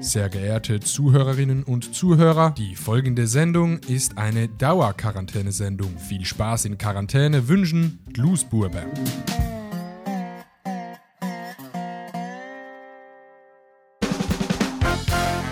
Sehr geehrte Zuhörerinnen und Zuhörer, die folgende Sendung ist eine Dauerquarantäne-Sendung. Viel Spaß in Quarantäne wünschen Glusburber.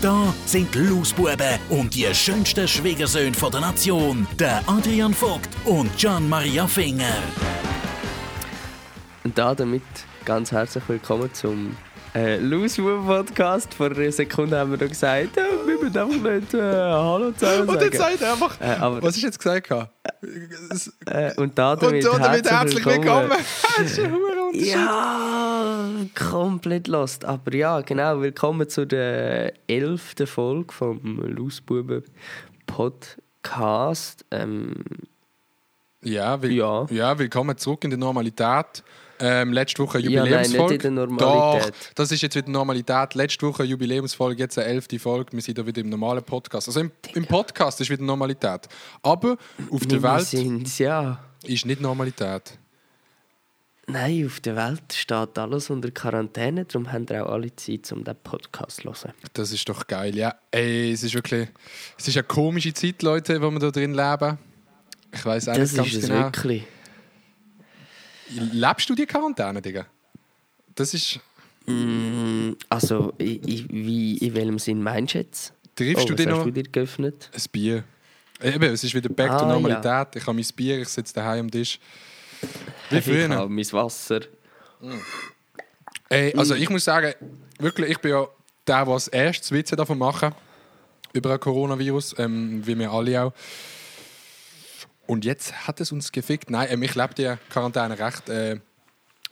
Da sind die Lausbuben und die schönsten Schwiegersöhne der Nation, der Adrian Vogt und Gian Maria Finger. Und da damit ganz herzlich willkommen zum äh, Loose Podcast. Vor einer Sekunde haben wir da gesagt, ja, wir müssen einfach nicht äh, Hallo zusammen Und jetzt sagt er einfach, Äh, aber- was ist jetzt gesagt? gehabt? Äh, und da damit, und damit herzlich willkommen. Ja, komplett lost. Aber ja, genau, willkommen zu der elften Folge vom Lausbuben Podcast. Ähm, Ja, will, Ja. ja. willkommen zurück in die Normalität. Ähm, letzte Woche Ja, nein, nicht Jubiläumsfolge. in der Normalität. Doch, das ist jetzt wieder Normalität. Letzte Woche Jubiläumsfolge, jetzt eine elfte Folge. Wir sind da wieder im normalen Podcast. Also im, im Podcast ist wieder Normalität. Aber auf der wir Welt sind's, ja. ist nicht Normalität. Nein, auf der Welt steht alles unter Quarantäne, darum haben wir auch alle Zeit, um diesen Podcast zu hören. Das ist doch geil, ja. Ey, es ist wirklich. Es ist eine komische Zeit, Leute, wo wir da drin leben. Ich weiß eigentlich Das ganz ist es genau. wirklich. Lebst du die Quarantäne, Digga? Das ist. Mm, Also, i- i- wie, in welchem Sinn meinst du jetzt? Triffst oh, du dich noch? du dir geöffnet? Ein Bier. Eben, es ist wieder back to Ah, Normalität. Ich habe mein Bier, ich sitze daheim am Tisch. Wie Ich früher. habe mein Wasser. Ey, also ich muss sagen, wirklich, ich bin ja der, der als erstes Witze davon machen über ein Coronavirus, ähm, wie wir alle auch. Und jetzt hat es uns gefickt. Nein, ähm, ich lebe die Quarantäne recht äh,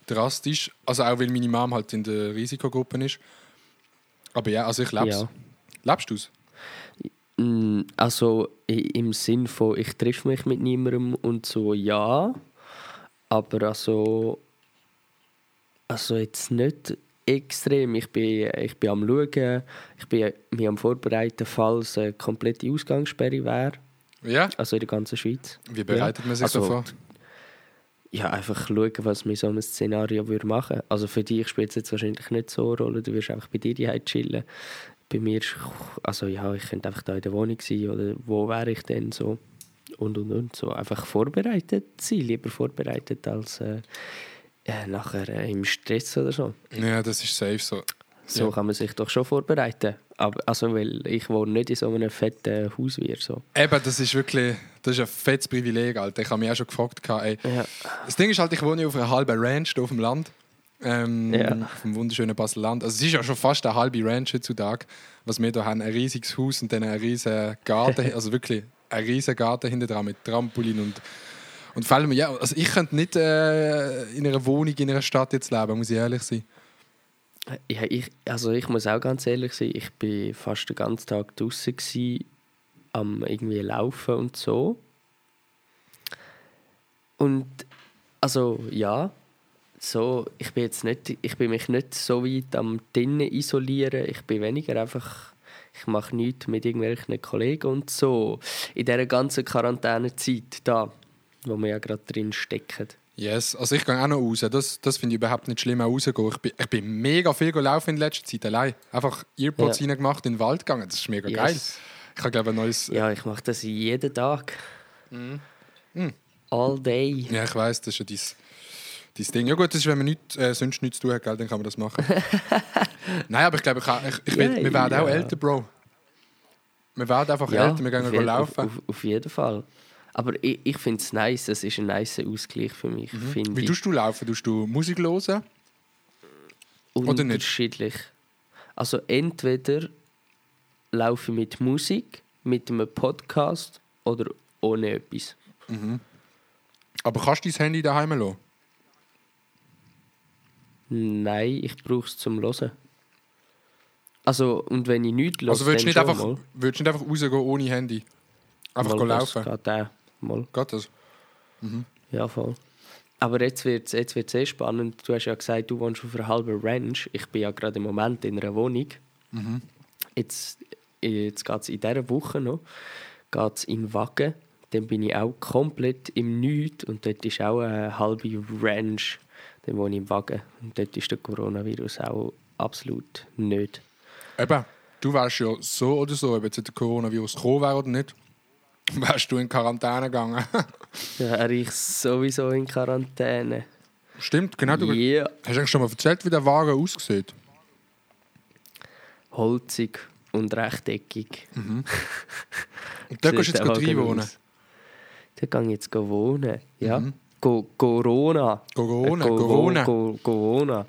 drastisch. Also auch, weil meine Mom halt in der Risikogruppe ist. Aber ja, also ich lebe es. Ja. Lebst du es? Mm, Also, im Sinn von, ich treffe mich mit niemandem und so, ja. Aber also. Also, jetzt nicht extrem. Ich bin, ich bin am Schauen, ich bin mich am Vorbereiten, falls eine komplette Ausgangssperre wäre. Ja? Also in der ganzen Schweiz. Wie bereitet man sich Also, so vor? Ja, einfach schauen, was mir so ein Szenario würde machen Also für dich spielt es jetzt wahrscheinlich nicht so eine Rolle, du wirst einfach bei dir die chillen. Bei mir, ist- also ja, ich könnte einfach da in der Wohnung sein oder wo wäre ich denn so und und und so. Einfach vorbereitet sein, lieber vorbereitet als äh, äh, nachher äh, im Stress oder so. Ja, das ist safe so. So Ja. kann man sich doch schon vorbereiten. Aber, also, weil ich wohne nicht in so einem fetten Haus wie ihr, so. Eben, das ist wirklich das ist ein fettes Privileg, Alter. Ich habe mich auch schon gefragt, ey, Ja. Das Ding ist halt, ich wohne auf einer halben Ranch hier auf dem Land. Ähm, Ja. Auf dem wunderschönen Basel-Land. Also es ist ja schon fast eine halbe Ranch heutzutage, was wir hier haben. Ein riesiges Haus und dann ein riesiger Garten. also wirklich ein riesiger Garten hinter dran mit Trampolin und und vor allem, ja, also ich könnte nicht äh, in einer Wohnung in einer Stadt jetzt leben, muss ich ehrlich sein. Ja, ich, also ich muss auch ganz ehrlich sein, ich bin fast den ganzen Tag draußen am irgendwie laufen und so. Und also ja, so ich bin jetzt nicht, ich bin mich nicht so weit am drinnen isolieren. Ich bin weniger einfach, ich mache nichts mit irgendwelchen Kollegen und so in dieser ganzen Quarantänezeit da, wo wir ja gerade drin stecken. Yes, also ich gehe auch noch raus. Das, das finde ich überhaupt nicht schlimm, auch rausgehen. Ich bin, ich bin mega viel gelaufen in letzter Zeit allein. Einfach Earpods Ja. reingemacht, in den Wald gegangen. Das ist mega geil. Yes. Ich habe, glaube ein neues... Ja, ich mache das jeden Tag. All day. Ja, ich weiß, das ist ja dein, dein Ding. Ja gut, das ist, wenn man nicht, äh, sonst nichts zu tun hat, gell, dann kann man das machen. Nein, aber ich glaube, ich, ich, ich will, Ja, wir werden auch ja. älter, Bro. Wir werden einfach älter, wir gehen gehen laufen. Auf, auf, auf jeden Fall. Aber ich, ich finde es nice, es ist ein nice Ausgleich für mich. Mhm. Wie ich. tust du laufen? Tust du Musik hören? oder nicht? Unterschiedlich. Also entweder laufe ich mit Musik, mit einem Podcast oder ohne etwas. Aber kannst du dein Handy daheim lassen? Nein, ich brauche es zum Hören. Also, und wenn ich nichts höre, Also würdest du nicht, einfach- nicht einfach rausgehen ohne Handy? Einfach mal. Mal, das laufen? Geht auch. Mal. Geht das? Ja, voll. Aber jetzt wird es jetzt wird's sehr spannend. Du hast ja gesagt, du wohnst auf einer halben Ranch. Ich bin ja gerade im Moment in einer Wohnung. Jetzt, jetzt geht es in dieser Woche noch geht's in Wagen. Dann bin ich auch komplett im Nichts und dort ist auch eine halbe Ranch. Dann wohne ich im Wagen und dort ist der Coronavirus auch absolut nicht. Eben, du wärst ja so oder so, ob jetzt der Coronavirus gekommen wäre oder nicht, wärst du in Quarantäne gegangen. Wäre ich sowieso in Quarantäne. Stimmt, genau. Du Ja. hast du eigentlich schon mal erzählt, wie der Wagen aussieht? Holzig und rechteckig. Und da gehst du jetzt rein wohnen. Da gehe ich jetzt wohnen. Ja. Go Corona. Corona, Äh, go- Corona. Go Corona.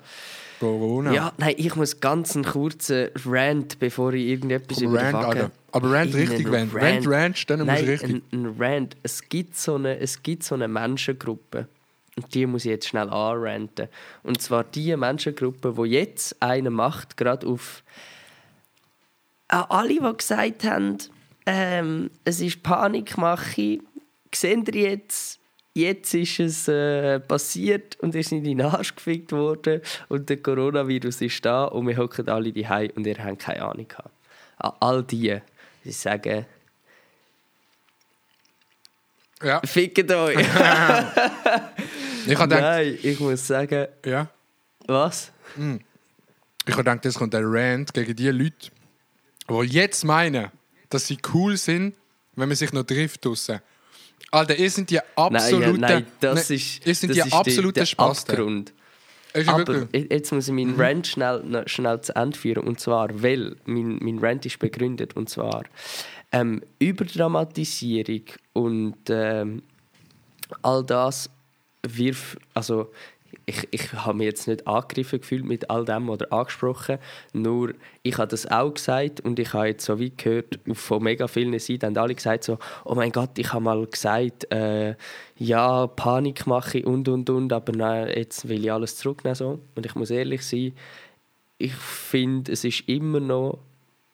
Corona. Ja, nein, ich muss ganz einen kurzen Rant, bevor ich irgendetwas Komm, über Rant, Wagen-. Aber Rant richtig, Rant. Rant, Ranch, dann Nein, du richtig. Ein, ein Rant. Es gibt, so eine, es gibt so eine Menschengruppe. Und die muss ich jetzt schnell anranten. Und zwar die Menschengruppe, die jetzt eine macht, gerade auf an alle, die gesagt haben, ähm, es ist Panikmache, sehen ihr jetzt, jetzt ist es äh, passiert und ihr seid in den Arsch gefickt worden und der Coronavirus ist da und wir hocken alle die und ihr habt keine Ahnung gehabt. An all die, die sagen, Ja. fickt euch. Ich gedacht, Nein, ich muss sagen, ja. was? Ich habe gedacht, das kommt der Rant gegen die Leute, die jetzt meinen, dass sie cool sind, wenn man sich noch trifft draussen. Alter, ihr sind die absoluten... Nein, ja, nein das Nein, ist, ihr sind das die absoluten Spasten. Aber jetzt muss ich meinen Rant schnell, schnell zu Ende führen. Und zwar, weil mein, mein Rant ist begründet. Und zwar ähm, Überdramatisierung und ähm, all das wirf, also ich, ich habe mich jetzt nicht angegriffen gefühlt mit all dem oder angesprochen, nur ich habe das auch gesagt und ich habe jetzt so wie gehört, von mega vielen Seiten haben alle gesagt so, oh mein Gott, ich habe mal gesagt, äh, ja, Panik mache ich und und und, aber nein, jetzt will ich alles zurücknehmen so. Und ich muss ehrlich sein, ich finde, es ist immer noch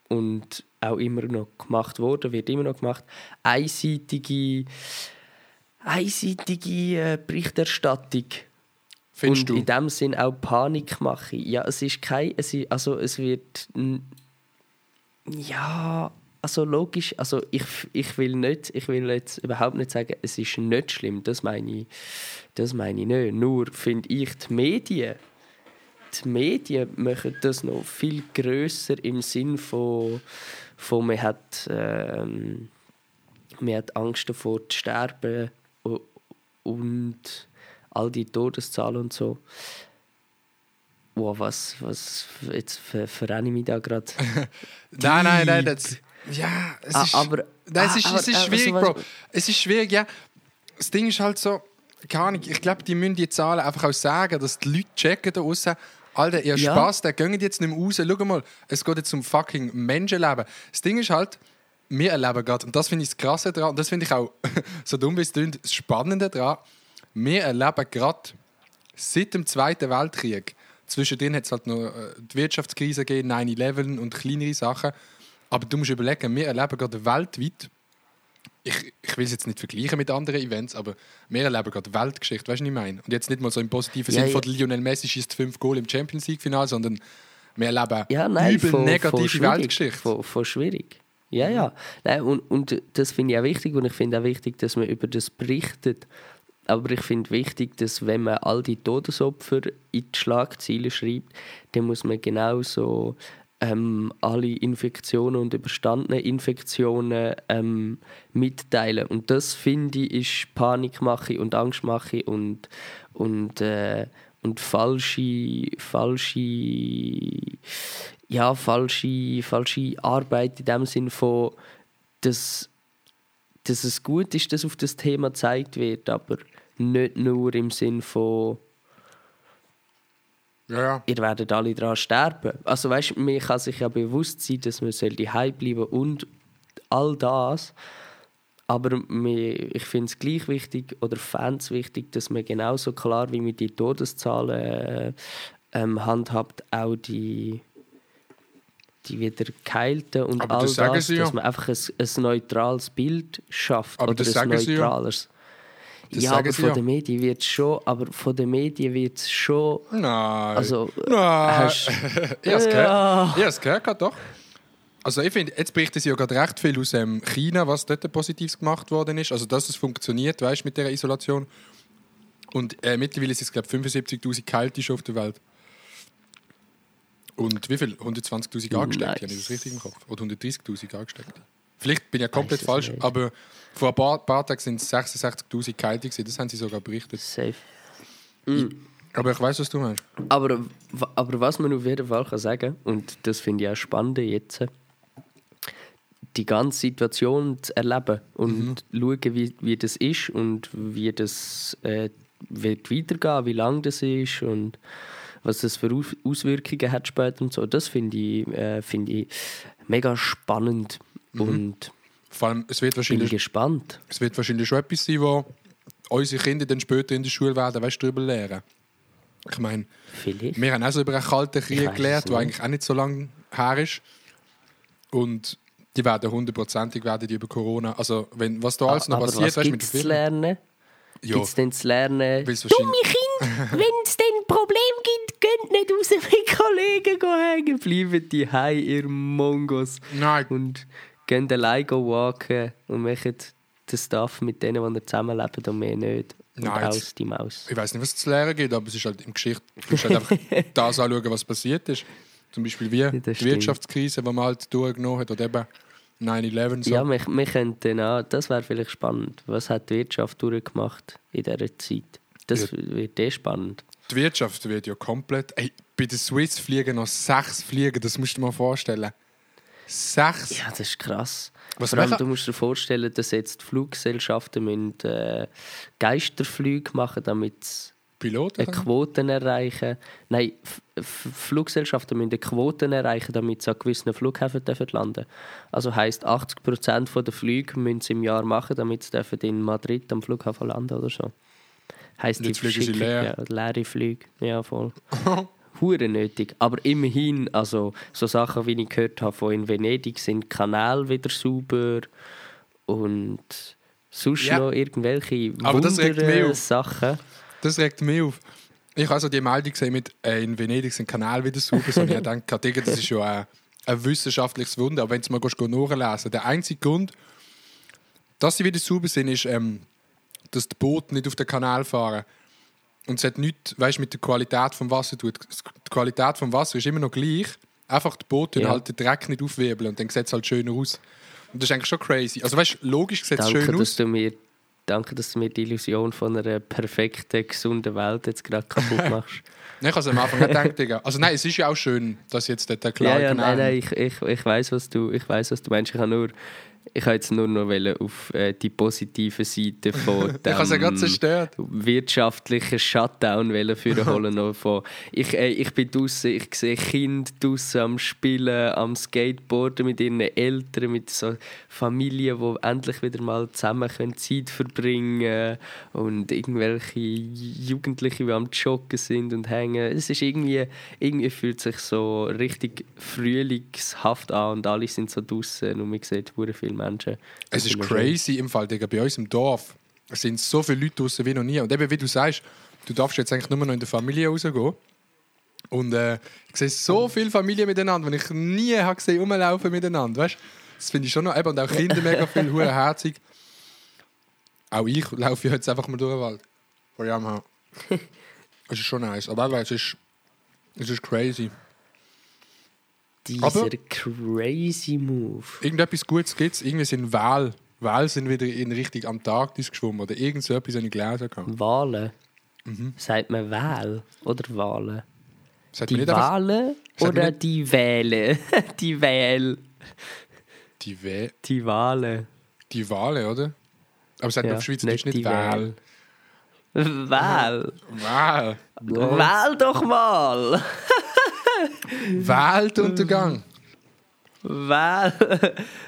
und auch immer noch gemacht worden, wird immer noch gemacht, einseitige, einseitige äh, Berichterstattung. Findest und du? in dem Sinn auch Panik machen. Ja, es ist kein, es ist, also es wird, ja, also logisch, also ich, ich will nicht, ich will jetzt überhaupt nicht sagen, es ist nicht schlimm, das meine ich, das meine ich nicht. Nur finde ich die Medien, die Medien machen das noch viel größer im Sinn von, von man hat, ähm, man hat Angst davor zu sterben und all die Todeszahlen und so. Wow, was, was, jetzt ver- verrenne ich mich da gerade. Nein, nein, nein, das... Ja, es Ah, ist... aber- nein, es ah, ist, aber- es ist aber schwierig, so was- Bro. Es ist schwierig, ja. Das Ding ist halt so... Keine Ahnung, ich glaube, die müssen die Zahlen einfach auch sagen, dass die Leute checken da draussen, Alter, ihr Ja. Spaß, der geht jetzt nicht mehr raus. Schau mal, es geht jetzt um fucking Menschenleben. Das Ding ist halt, wir erleben gerade, und das finde ich das Krasse daran, und das finde ich auch, so dumm wie es klingt, das Spannende daran, wir erleben gerade seit dem Zweiten Weltkrieg, zwischendrin hat es halt noch äh, die Wirtschaftskrise gegeben, 9-11 und kleinere Sachen, aber du musst überlegen, wir erleben gerade weltweit, ich, ich will es jetzt nicht vergleichen mit anderen Events, aber wir erleben gerade Weltgeschichte, weißt du, was ich meine? Und jetzt nicht mal so im positiven Ja, Sinn ja. von Lionel Messi schießt fünf Goal im Champions League-Final, sondern wir erleben Ja, nein, übel von, negative von schwierig, Weltgeschichte. Von, von schwierig. Ja, ja. Nein, und, und das finde ich auch wichtig und ich finde auch wichtig, dass man über das berichtet. Aber ich finde wichtig, dass wenn man all die Todesopfer in die Schlagzeilen schreibt, dann muss man genauso ähm, alle Infektionen und überstandene Infektionen ähm, mitteilen. Und das finde ich ist Panikmache und Angstmache und, und, äh, und falsche, falsche, ja, falsche, falsche Arbeit in dem Sinn von, dass, dass es gut ist, dass auf das Thema gezeigt wird, aber nicht nur im Sinn von Ja, ja. ihr werdet alle daran sterben. Also weißt, mir kann sich ja bewusst sein, dass man daheim bleiben und all das. Aber mir, ich finde es gleich wichtig oder Fans wichtig, dass man genauso klar wie mit die Todeszahlen äh, ähm, handhabt, auch die die wieder geheilten und Aber all das das, sie ja. dass man einfach ein, ein neutrales Bild schafft Aber oder das ein neutrales. Das ja, aber von ja. den Medien wird es schon, aber von den Medien wird es schon, Nein. also Nein. hast, ich habe es gehört. Ja. Ich es gehört, doch. Also ich finde, jetzt berichten sie ja gerade recht viel aus ähm, China, was dort Positives gemacht worden ist. Also dass es funktioniert, weißt du, mit der Isolation. Und äh, mittlerweile sind es, glaube ich, 75'000 Kälte schon auf der Welt. Und wie viel? 120'000 Angesteckte, Nice. habe ich das richtig im Kopf? Oder 130'000 Angesteckte? Vielleicht bin ich ja komplett es falsch, nicht. aber vor ein paar, paar Tagen sind es 66'000 Kälte gewesen. Das haben sie sogar berichtet. safe. Aber ich weiß, was du meinst. Aber, aber was man auf jeden Fall kann sagen und das finde ich auch spannend jetzt, die ganze Situation zu erleben und schauen, wie, wie das ist und wie das äh, wird weitergehen, wie lang das ist und was das für Aus- Auswirkungen hat später und so. Das finde ich, äh, finde ich mega spannend und Vor allem, es wird bin wahrscheinlich gespannt. Es wird wahrscheinlich schon etwas sein, wo unsere Kinder dann später in der Schule werden, weißt du, darüber lernen. Ich meine, Vielleicht. wir haben auch so über einen kalten Krieg gelernt, der eigentlich auch nicht so lange her ist. Und die werden hundertprozentig werden die über Corona. Also, wenn, was da alles noch aber passiert, was weißt du, gibt mit zu lernen? Ja, Gibt es denn zu lernen? Dumme wahrscheinlich- Kinder, wenn es denn ein Problem gibt, geht nicht raus mit Kollegen go hängen. Bleiben die heim, ihr Mongos. Nein. Und gehen allein go walken und machen den Stuff mit denen, die zusammenleben und mehr nicht. Und Nein, aus jetzt- die Maus. ich weiß nicht, was es zu lernen gibt, aber es ist halt in Geschichte. Du musst halt einfach das anschauen, was passiert ist. Zum Beispiel wie die das stimmt. Wirtschaftskrise, die man halt durchgenommen hat, oder eben 9-11. So. Ja, wir, wir könnten auch, das wäre vielleicht spannend. Was hat die Wirtschaft durchgemacht in dieser Zeit? Das Ja. wird eh spannend. Die Wirtschaft wird ja komplett. Ey, bei den Swiss fliegen noch sechs Fliegen, das musst du dir mal vorstellen. Sechs? Ja, das ist krass. Was Vor allem, machen- du musst dir vorstellen, dass jetzt die Fluggesellschaften müssen, äh, Geisterflüge machen, damit sie Piloten? Quoten erreichen. Nein, F F Fluggesellschaften müssen Quoten erreichen, damit sie an gewissen Flughäfen dürfen landen Also heisst 80% der Flüge müssen sie im Jahr machen, damit sie dürfen in Madrid am Flughafen landen oder so. Jetzt die sie verschicken- leer. Ja, leere Flüge. Ja, voll. Hure nötig. Aber immerhin, also so Sachen, wie ich gehört habe, von in Venedig sind Kanäle wieder sauber und sonst Ja. noch irgendwelche Aber das regt mich Wunder- auf. Sachen. Das regt mich auf. Ich habe also die Meldung gesehen mit äh, in Venedig sind Kanäle wieder sauber. Und ich denke, Digga, das ist ja ein, ein wissenschaftliches Wunder. Aber wenn du mal nachlesen der einzige Grund, dass sie wieder sauber sind, ist, ähm, dass die Boote nicht auf den Kanal fahren. Und es hat nichts weißt, mit der Qualität des Wassers zu tun. Die Qualität des Wassers ist immer noch gleich. Einfach die Boote Ja. halt den Dreck nicht aufwirbeln und dann sieht es halt schöner aus. Und das ist eigentlich schon crazy. Also weißt logisch sieht es schön dass, aus. du mir, danke, dass du mir die Illusion von einer perfekten, gesunden Welt jetzt gerade kaputt machst. Nein, ich habe es am Anfang nicht gedacht. Also nein, es ist ja auch schön, dass jetzt der, der ja, ja, nein, nein, ich, ich, ich weiß, was du, ich weiß, was du meinst. Ich habe nur, ich habe jetzt nur noch auf äh, die positive Seite von ja dem zerstört. wirtschaftlichen Shutdown führen holen von ich, äh, ich bin draußen ich sehe Kinder draußen am Spielen am Skateboarden mit ihren Eltern mit so Familien wo endlich wieder mal zusammen können Zeit verbringen und irgendwelche Jugendliche die am Joggen sind und hängen es ist irgendwie irgendwie fühlt sich so richtig frühlingshaft an und alle sind so draußen und man sieht hure viele Menschen Es ist crazy im Fall, Digga. Bei uns im Dorf es sind so viele Leute draußen wie noch nie. Und eben, wie du sagst, du darfst jetzt eigentlich nur noch in der Familie rausgehen. Und äh, ich sehe so viele Familien miteinander, die ich nie habe gesehen rumlaufen miteinander. Weißt? Das finde ich schon noch. Eben, und auch Kinder mega viel, hure herzig. Auch ich laufe jetzt einfach mal durch den Wald. Vor auch. Es ist schon nice. Aber es ist, es ist crazy. Dieser Aber- crazy Move Irgendetwas Gutes gibt es. Irgendwie sind Wale. Wale sind wieder in Richtung Antarktis geschwommen. Oder irgend so etwas habe ich gelesen. Wale. Mhm. Sagt man Wal oder Wale? Sagt Die man Wale man oder die Wähle? die Wähl. die, Wä Die Wale. die Wale, oder? Aber sagt man Ja, auf Schweizerdeutsch nicht nicht Wal. Wal. Wal. Wähl doch mal. Weltuntergang. Wähl.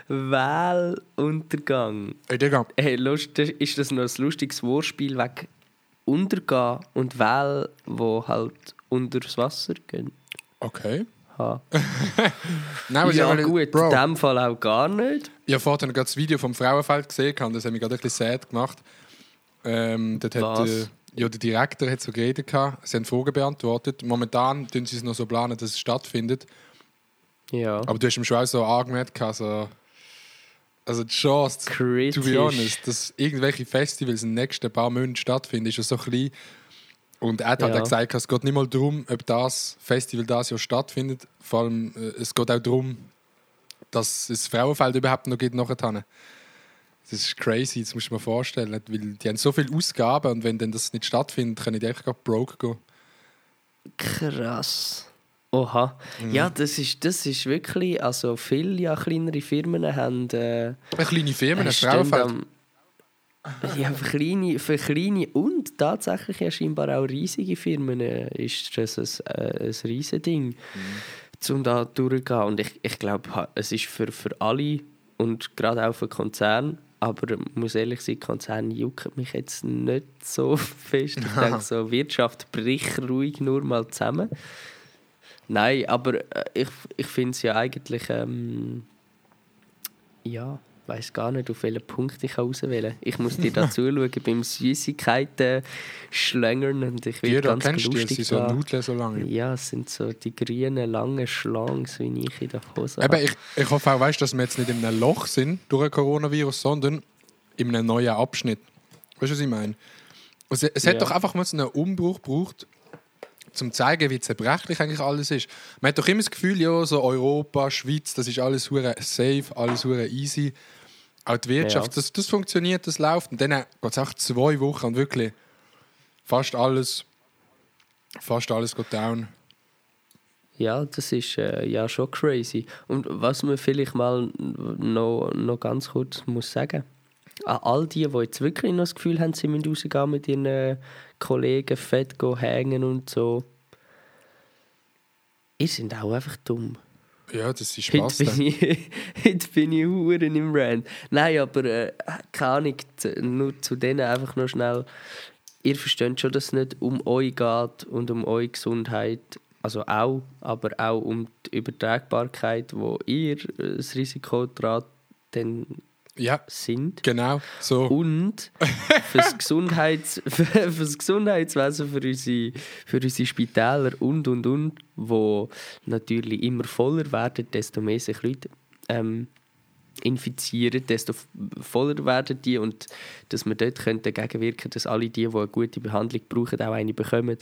Wähluntergang. Ey, Digga. Hey, lust, ist das noch ein lustiges Wortspiel wegen Untergehen und Wähl, wo halt unter das Wasser gehen? Okay. Nein, ja, weil- gut, Bro, in dem Fall auch gar nicht. Ich habe vorhin gerade das Video vom Frauenfeld gesehen, das hat mich gerade ein bisschen sad gemacht. Ähm, dort hat, Was? äh, ja, der Direktor hat so geredet, gehabt. sie haben Fragen beantwortet. Momentan tun sie es noch so planen, dass es stattfindet. Ja. Aber du hast ihm schon auch so angemerkt, gehabt, so, also die Chance, Kritisch. to be honest, dass irgendwelche Festivals in den nächsten paar Monaten stattfinden, ist ja so klein. Und er hat halt Ja. auch gesagt, es geht nicht mal darum, ob das Festival das Jahr stattfindet. Vor allem, äh, es geht auch darum, dass es Frauenfeld überhaupt noch gibt nachher. Das ist crazy, das musst du mal vorstellen. Weil die haben so viele Ausgaben und wenn dann das nicht stattfindet, können die einfach broke gehen. Krass. Oha. Mhm. Ja, das ist, das ist wirklich, also viele ja, kleinere Firmen haben... Äh, Eine kleine Firma, ein stehen Frauenfeld. Ja, für kleine, für kleine und tatsächlich ja scheinbar auch riesige Firmen äh, ist das ein, äh, ein riesiges Ding, um da durchzugehen. Und ich, ich glaube, es ist für, für alle und gerade auch für Konzerne, aber ich muss ehrlich sein, Konzerne jucken mich jetzt nicht so fest. Ich denke so, Wirtschaft bricht ruhig nur mal zusammen. Nein, aber äh, ich, ich finde es ja eigentlich... Ähm, ja, weiß gar nicht, auf welchen Punkt ich auswählen kann. Ich muss dir da zuschauen beim Süßigkeiten schlängern und ich will Jeder ganz kennst du, sie lustig so. Nudeln so lange. Ja, es sind so die grünen, langen Schlangs, wie ich in der Hose Eben, ich, ich hoffe auch, weißt, dass wir jetzt nicht in einem Loch sind durch ein Coronavirus, sondern in einem neuen Abschnitt. Weißt du, was ich meine? Es, es hat Ja. doch einfach mal so einen Umbruch gebraucht, um zu zeigen, wie zerbrechlich eigentlich alles ist. Man hat doch immer das Gefühl, ja, so Europa, Schweiz, das ist alles hure safe, alles hure easy. Auch die Wirtschaft, Ja. das, das funktioniert, das läuft. Und dann geht es auch zwei Wochen und wirklich fast alles, fast alles geht down. Ja, das ist äh, ja schon crazy. Und was man vielleicht mal noch, noch ganz kurz muss sagen an all die, die jetzt wirklich noch das Gefühl haben, sie müssen rausgehen mit ihren äh, Kollegen, fett gehen, hängen und so. Ihr sind auch einfach dumm. Ja, das ist Spaß. Heute bin, ich, heute bin ich Huren im Rand. Nein, aber äh, keine Ahnung, nur zu denen einfach noch schnell. Ihr versteht schon, dass es nicht um euch geht und um eure Gesundheit. Also auch, aber auch um die Übertragbarkeit, wo ihr äh, das Risiko daran dann Ja, sind. genau. So. Und fürs, Gesundheits, fürs Gesundheitswesen, für unsere, für unsere Spitäler und und und, wo natürlich immer voller werden, desto mehr sich Leute ähm, infizieren, desto voller werden die und dass wir dort können dagegen wirken dass alle die, die eine gute Behandlung brauchen, auch eine bekommen,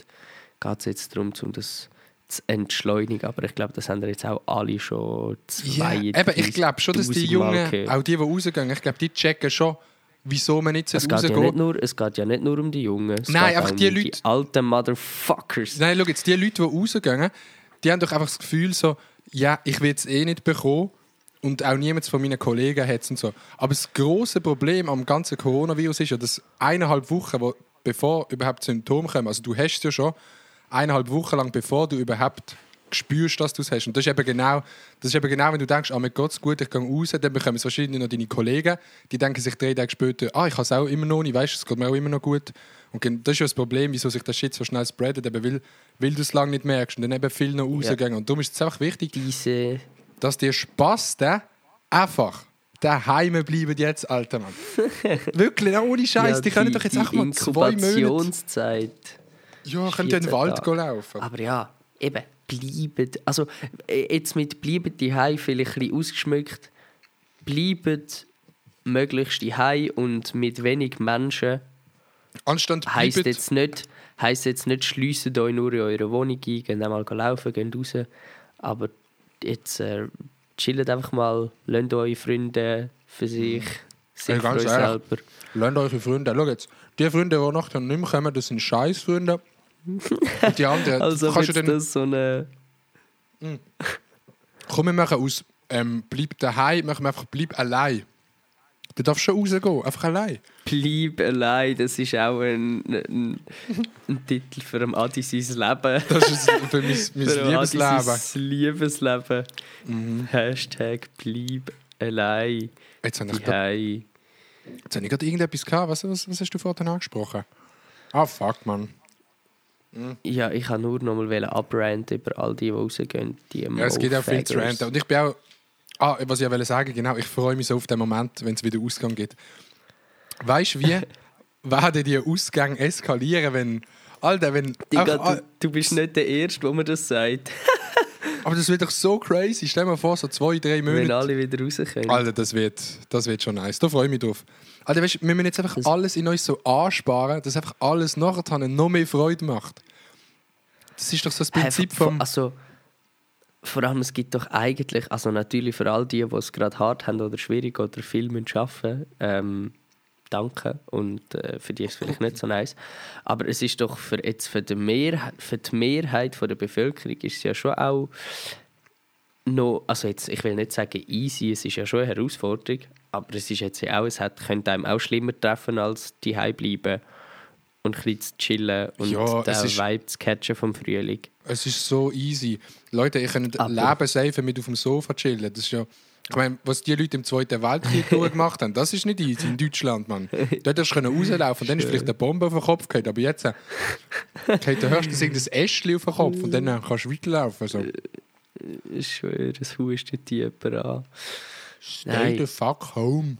geht es jetzt darum, um das zu entschleunigen. Aber ich glaube, das haben jetzt auch alle schon zwei eben, ich glaube schon, dass die Jungen, auch die, die rausgehen, ich glaube, die checken schon, wieso man nicht Es geht, rausgehen ja nicht nur, es geht ja nicht nur um die Jungen. Es Nein, einfach die um Leute- Die alten Motherfuckers. Nein, schau jetzt, die Leute, die rausgehen, die haben doch einfach das Gefühl so, ja, ich will es eh nicht bekommen und auch niemand von meinen Kollegen hat es und so. Aber das große Problem am ganzen Coronavirus ist ja, dass eineinhalb Wochen, wo, bevor überhaupt Symptome kommen, also du hast es ja schon, eineinhalb Wochen lang, bevor du überhaupt spürst, dass du es hast. Und das ist eben genau, das ist eben genau wenn du denkst, ah, mir geht's gut, ich gehe raus, dann bekommen es wahrscheinlich noch deine Kollegen, die denken sich drei Tage später, ah, ich habe es auch immer noch nicht, weißt es geht mir auch immer noch gut. Und das ist ja das Problem, wieso sich das Shit so schnell spreadet, eben weil, weil du es lange nicht merkst und dann eben viel noch rausgehen. Und darum ist es einfach wichtig, Diese. dass dir Spaß der einfach daheim bleiben jetzt, alter Mann. Wirklich, ohne Scheiß, die, können doch jetzt auch mal zwei Monate... Ja, könnt ihr in den 14 Wald gehen laufen. Aber ja, eben, bleiben. Also, äh, jetzt mit bleiben die vielleicht ein bisschen ausgeschmückt. Bleiben möglichst die und mit wenig Menschen. Anstand Heißt bleibt... jetzt nicht, heisst jetzt nicht, schliessen euch nur in eure Wohnung ein, geht einmal laufen, geht raus. Aber jetzt äh, chillt einfach mal, lasst eure Freunde für sich, sich Ey, für euch ehrlich. selber. Eure Freunde. Schau jetzt, die Freunde, die nachher nicht mehr kommen, das sind Scheißfreunde. Und die anderen, Also kannst du dann, das so eine... komm, wir machen aus ähm, bleib daheim, machen wir einfach bleib allein. Du darfst schon rausgehen, einfach allein. Bleib allein, das ist auch ein, ein, ein Titel für ein Adi sein Leben. Das ist für mein, mein für Liebesleben. sein Liebesleben. Mhm. Hashtag bleib allein. Jetzt habe ich, grad, jetzt habe ich gerade irgendetwas gehabt. Was, was, was hast du vorhin angesprochen? Ah, fuck, Mann. Ja, ich habe nur noch mal abranten über all die, die rausgehen. Die Ja, es gibt auch viel zu ranten. Und ich bin auch. Ah, was ich wollte sagen, genau, ich freue mich so auf den Moment, wenn es wieder Ausgang gibt. Weißt du, wie werden die Ausgänge eskalieren, wenn. Alter, wenn. Digga, einfach- du, du bist nicht der Erste, wo mir das sagt. aber das wird doch so crazy. Stell dir mal vor, so zwei, drei Wenn Monate. alle wieder rauskommen. Alter, das wird, das wird schon nice. Da freue ich mich drauf. Alter, weißt, wir müssen jetzt einfach alles in uns so ansparen, dass einfach alles nachher noch mehr Freude macht. Das ist doch so das Prinzip vor- vom. Also, vor allem, es gibt doch eigentlich, also natürlich für all die, die es gerade hart haben oder schwierig oder viel müssen arbeiten ähm, danke. Und äh, für die ist es vielleicht nicht so nice. Aber es ist doch für, jetzt für, die Mehrheit, für die Mehrheit von der Bevölkerung ist es ja schon auch noch, also jetzt, ich will nicht sagen easy, es ist ja schon eine Herausforderung, aber es ist jetzt ja auch, es hat, könnte einem auch schlimmer treffen, als die bleiben und ein bisschen zu chillen und Ja, den ist- Vibe zu catchen vom Frühling. Es ist so easy. Leute, ich kann Aber- Leben safe mit auf dem Sofa chillen. Das ist ja. Ich meine, was die Leute im Zweiten Weltkrieg durchgemacht haben, das ist nicht easy in Deutschland, Mann. Dort hast du können rauslaufen und dann ist vielleicht eine Bombe auf den Kopf gefallen. Aber jetzt äh, geht du hörst du irgendein Ästchen auf den Kopf und dann äh, kannst du weiterlaufen. So. Ich schwöre, es hustet die jemand an. Stay Nein. the fuck home.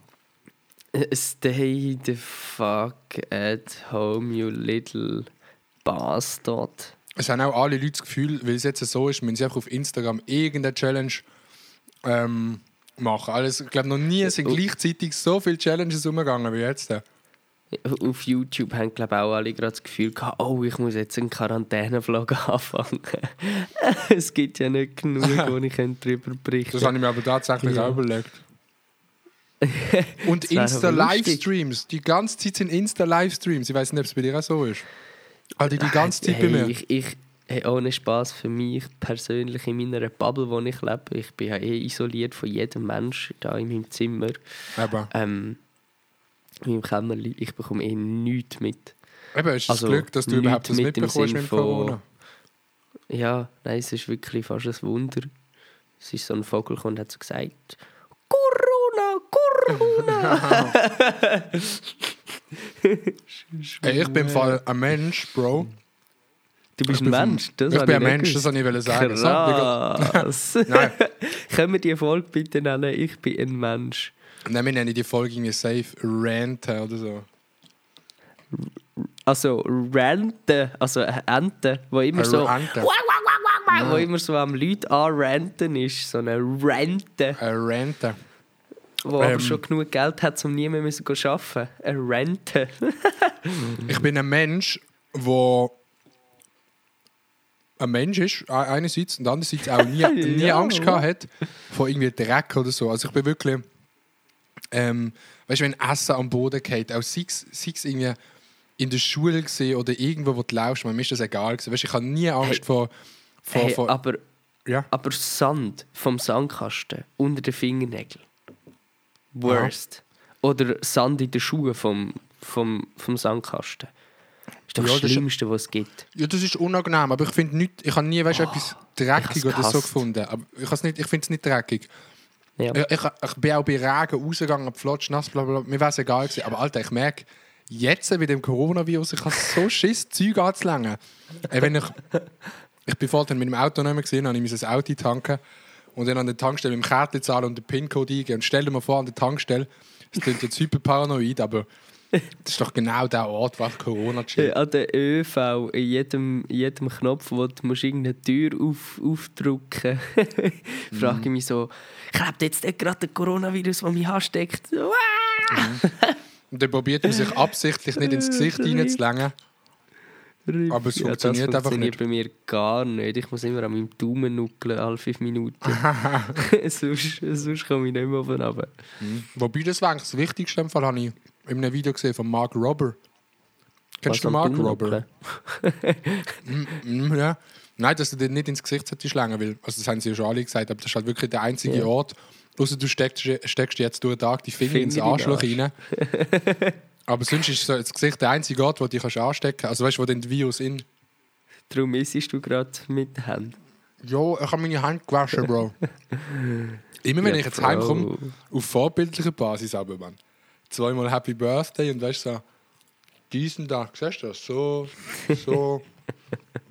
Stay the fuck at home, you little bastard. Es haben auch alle Leute das Gefühl, weil es jetzt so ist, müssen sie einfach auf Instagram irgendeine Challenge ähm, machen. Alles, ich glaube, noch nie sind gleichzeitig so viele Challenges umgegangen wie jetzt. Auf YouTube haben glaube auch alle gerade das Gefühl gehabt, oh, ich muss jetzt einen Quarantänevlog anfangen. es gibt ja nicht genug, wo ich darüber berichten Das habe ich mir aber tatsächlich Ja. auch überlegt. Und Insta-Livestreams. Die ganze Zeit sind Insta-Livestreams. Ich weiß nicht, ob es bei dir auch so ist. Alter, die ganze Zeit bei hey, mir. Ich, ich, hey, ohne Spaß für mich persönlich in meiner Bubble, wo ich lebe. Ich bin ja eh isoliert von jedem Menschen da in meinem Zimmer. Aber Ähm, in meinem Kämmerli. Ich bekomme eh nichts mit. eben, es ist also, das Glück, dass du überhaupt das mit mitbekommst mit Corona. Ja, nein, es ist wirklich fast ein Wunder. Es ist so ein Vogel und hat so gesagt! Ey, ich bin im Fall ein Mensch, Bro. Du bist ein Mensch. Das ich bin ein Mensch, das wollte ich sagen. So, wir- Krass. Nein. Können wir die Folge bitte nennen? Ich bin ein Mensch. Nein, wir nennen die Folge irgendwie safe Ranten oder so. Also Ranten, also Ente, wo immer so, Ranten. wo immer so am Leute anranten ist, so eine Rente, Ein Ranten. Wo aber Ähm. schon genug Geld hat, um nie mehr müssen arbeiten. Eine Rente. Ich bin ein Mensch, der ein Mensch ist, e- einerseits, und andererseits auch nie, nie Ja, Angst gehabt hat vor irgendwie Dreck oder so. Also ich bin wirklich, ähm, weißt du, wenn Essen am Boden geht, auch sei es irgendwie in der Schule gesehen oder irgendwo, wo du laufst, mir ist das egal gewesen. Weißt, ich habe nie Angst Hey. vor, vor, Hey, vor aber, ja. aber Sand vom Sandkasten unter den Fingernägeln. Worst. Oder Sand in den Schuhen vom, vom, vom Sandkasten. Ist doch Ja, das Schlimmste, was es gibt. ja, das ist unangenehm, aber ich finde nicht, ich habe nie, weißt, du, etwas dreckig Oh, oder so gefunden. Aber ich, nicht- ich finde es nicht dreckig. Ja. Ich, ich, ich bin auch bei Regen rausgegangen, flotsch, nass, bla bla, bla. mir wäre es egal gewesen. Aber Alter, ich merke, jetzt mit dem Coronavirus, ich habe so Schiss, Zeug anzulängen. Ey, wenn ich, ich bin vorhin mit dem Auto nicht mehr gesehen, habe ich mein Auto tanken und dann an der Tankstelle mit dem Kärtchen zahlen und den PIN-Code eingeben. Und stell dir mal vor, an der Tankstelle, das klingt jetzt hyper paranoid, aber das ist doch genau der Ort, wo Corona Äh, chillt. An der ÖV, in jedem, in jedem Knopf, wo du musst irgendeine Tür auf, aufdrücken Mhm. frage ich mich so, klebt jetzt gerade der Coronavirus, der mich ansteckt? Und dann probiert man sich absichtlich nicht ins Gesicht reinzulängen. Aber es funktioniert das einfach funktioniert nicht. bei mir gar nicht. Ich muss immer an meinem Daumen nuckeln, alle fünf Minuten. sonst, sonst komme ich nicht mehr oben runter. Wobei das eigentlich das Wichtigste im Fall, habe ich in einem Video gesehen von Mark Robber. Kennst Was, du Mark Robber? Mm, ja. Nein, dass du dir nicht ins Gesicht längen will. Also das haben sie ja schon alle gesagt, aber das ist halt wirklich der einzige Ja. Ort. Außer du steckst, steckst jetzt durch den Tag die Finger Finger ins Arschloch Arsch. rein. Aber sonst ist so das Gesicht der einzige Ort, wo du dich anstecken kannst. Also weißt du, wo dann das Virus in... Darum isst du gerade mit den Händen. Jo, ich habe meine Hand gewaschen, Bro. Immer wenn Ja, ich jetzt Bro. heimkomme, auf vorbildlicher Basis aber, Mann. Zweimal Happy Birthday und weißt du, so, diesen Tag, siehst du das? So, so.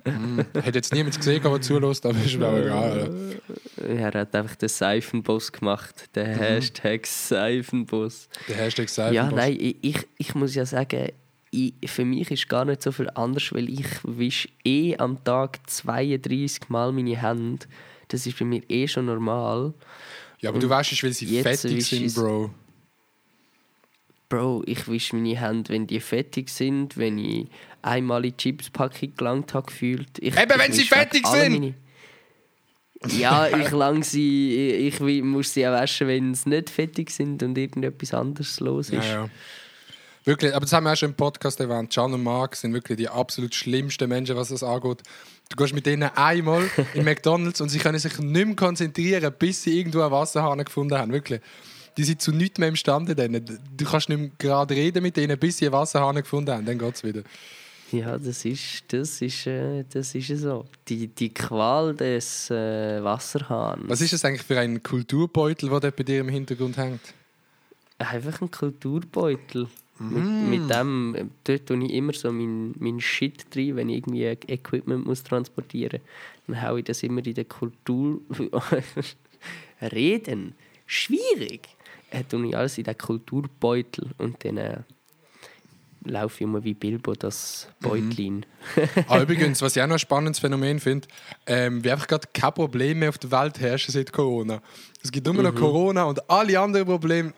Hat jetzt niemand gesehen, der zulässt, aber ist mir auch egal. Er hat einfach den Seifenboss gemacht. Den Mhm. Hashtag Seifenboss. Der Hashtag Seifenboss. Ja, nein, ich, ich, muss ja sagen, ich, für mich ist gar nicht so viel anders, weil ich wische eh am Tag 32 Mal meine Hände. Das ist bei mir eh schon normal. Ja, aber du weißt, weil sie fettig sind, Bro. Bro, ich wische meine Hände, wenn die fettig sind, wenn ich einmal in die Chipspackung gelangt habe gefühlt. Ich, Eben, ich wenn sie wische fettig sind! meine- Ja, ich lang sie, ich, ich muss sie auch waschen, wenn sie nicht fettig sind und irgendetwas anderes los ist. Ja, ja. Wirklich, aber das haben wir auch schon im Podcast erwähnt. Can und Mark sind wirklich die absolut schlimmsten Menschen, was das angeht. Du gehst mit denen einmal in McDonalds und sie können sich nicht mehr konzentrieren, bis sie irgendwo einen Wasserhahn gefunden haben. Wirklich. Die sind zu nichts mehr imstande. Denen. Du kannst nicht mehr gerade reden mit denen, bis sie einen Wasserhahn gefunden haben. Dann geht es wieder. Ja, das ist, das ist, äh, das ist so. Die, die Qual des äh, Wasserhahns. Was ist das eigentlich für ein Kulturbeutel, der bei dir im Hintergrund hängt? Einfach ein Kulturbeutel. Mm. Mit, mit dem, dort tue ich immer so mein, mein Shit drin, wenn ich irgendwie Equipment muss transportieren muss. Dann haue ich das immer in der Kultur... Reden? Schwierig! Tue ich alles in den Kulturbeutel und dann äh, laufe ich immer wie Bilbo das Beutlin. ah, übrigens, was ich auch noch ein spannendes Phänomen finde, ähm, wie einfach gerade kein Problem mehr auf der Welt herrschen seit Corona. Es gibt nur noch Corona und alle anderen Probleme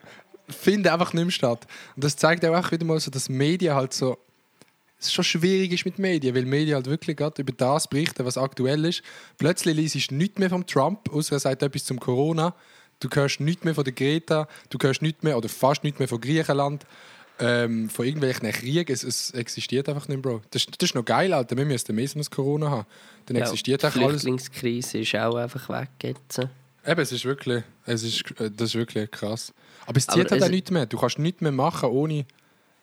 finden einfach nicht mehr statt. Und das zeigt auch wieder mal so, dass Medien halt so es schon schwierig ist mit Medien, weil Medien halt wirklich gerade über das berichten, was aktuell ist. Plötzlich liest du nichts mehr vom Trump, außer er sagt etwas zum Corona. Du hörst nichts mehr von der Greta, du hörst nichts mehr oder fast nichts mehr von Griechenland, ähm, von irgendwelchen Kriegen. Es, es existiert einfach nicht, Bro. Das, das ist noch geil, Alter. Wir müssten mehr als Corona haben. Dann Ja, existiert die einfach alles. Flüchtlingskrise ist auch einfach weg jetzt. Eben, es ist wirklich, es ist, äh, das ist wirklich krass. Aber es Aber zieht halt es- auch nichts mehr. Du kannst nichts mehr machen, ohne...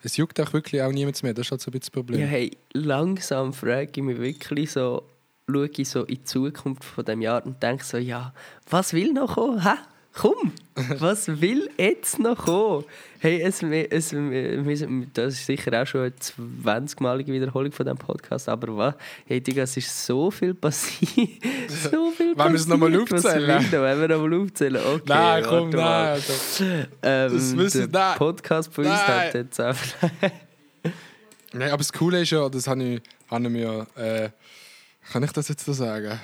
Es juckt auch wirklich auch niemand mehr. Das ist halt so ein bisschen das Problem. Ja, hey, langsam frage ich mich wirklich so, schaue ich so in die Zukunft von dem Jahr und denke so, ja, was will noch kommen? Hä? Komm, was will jetzt noch kommen? Hey, es, es, es, das ist sicher auch schon eine 20-malige Wiederholung von diesem Podcast, aber was? Hey, Digga, es ist so viel passiert. so viel Wollen wir es noch mal passiert. Was aufzählen? Wollen wir noch mal aufzählen? Okay, nein, komm, nein. Alter. Ähm, Das müssen- der nein. Podcast von uns Nein. hat jetzt einfach... Nein, aber das Coole ist ja, das habe ich, habe ich mir... Äh, kann ich das jetzt so sagen?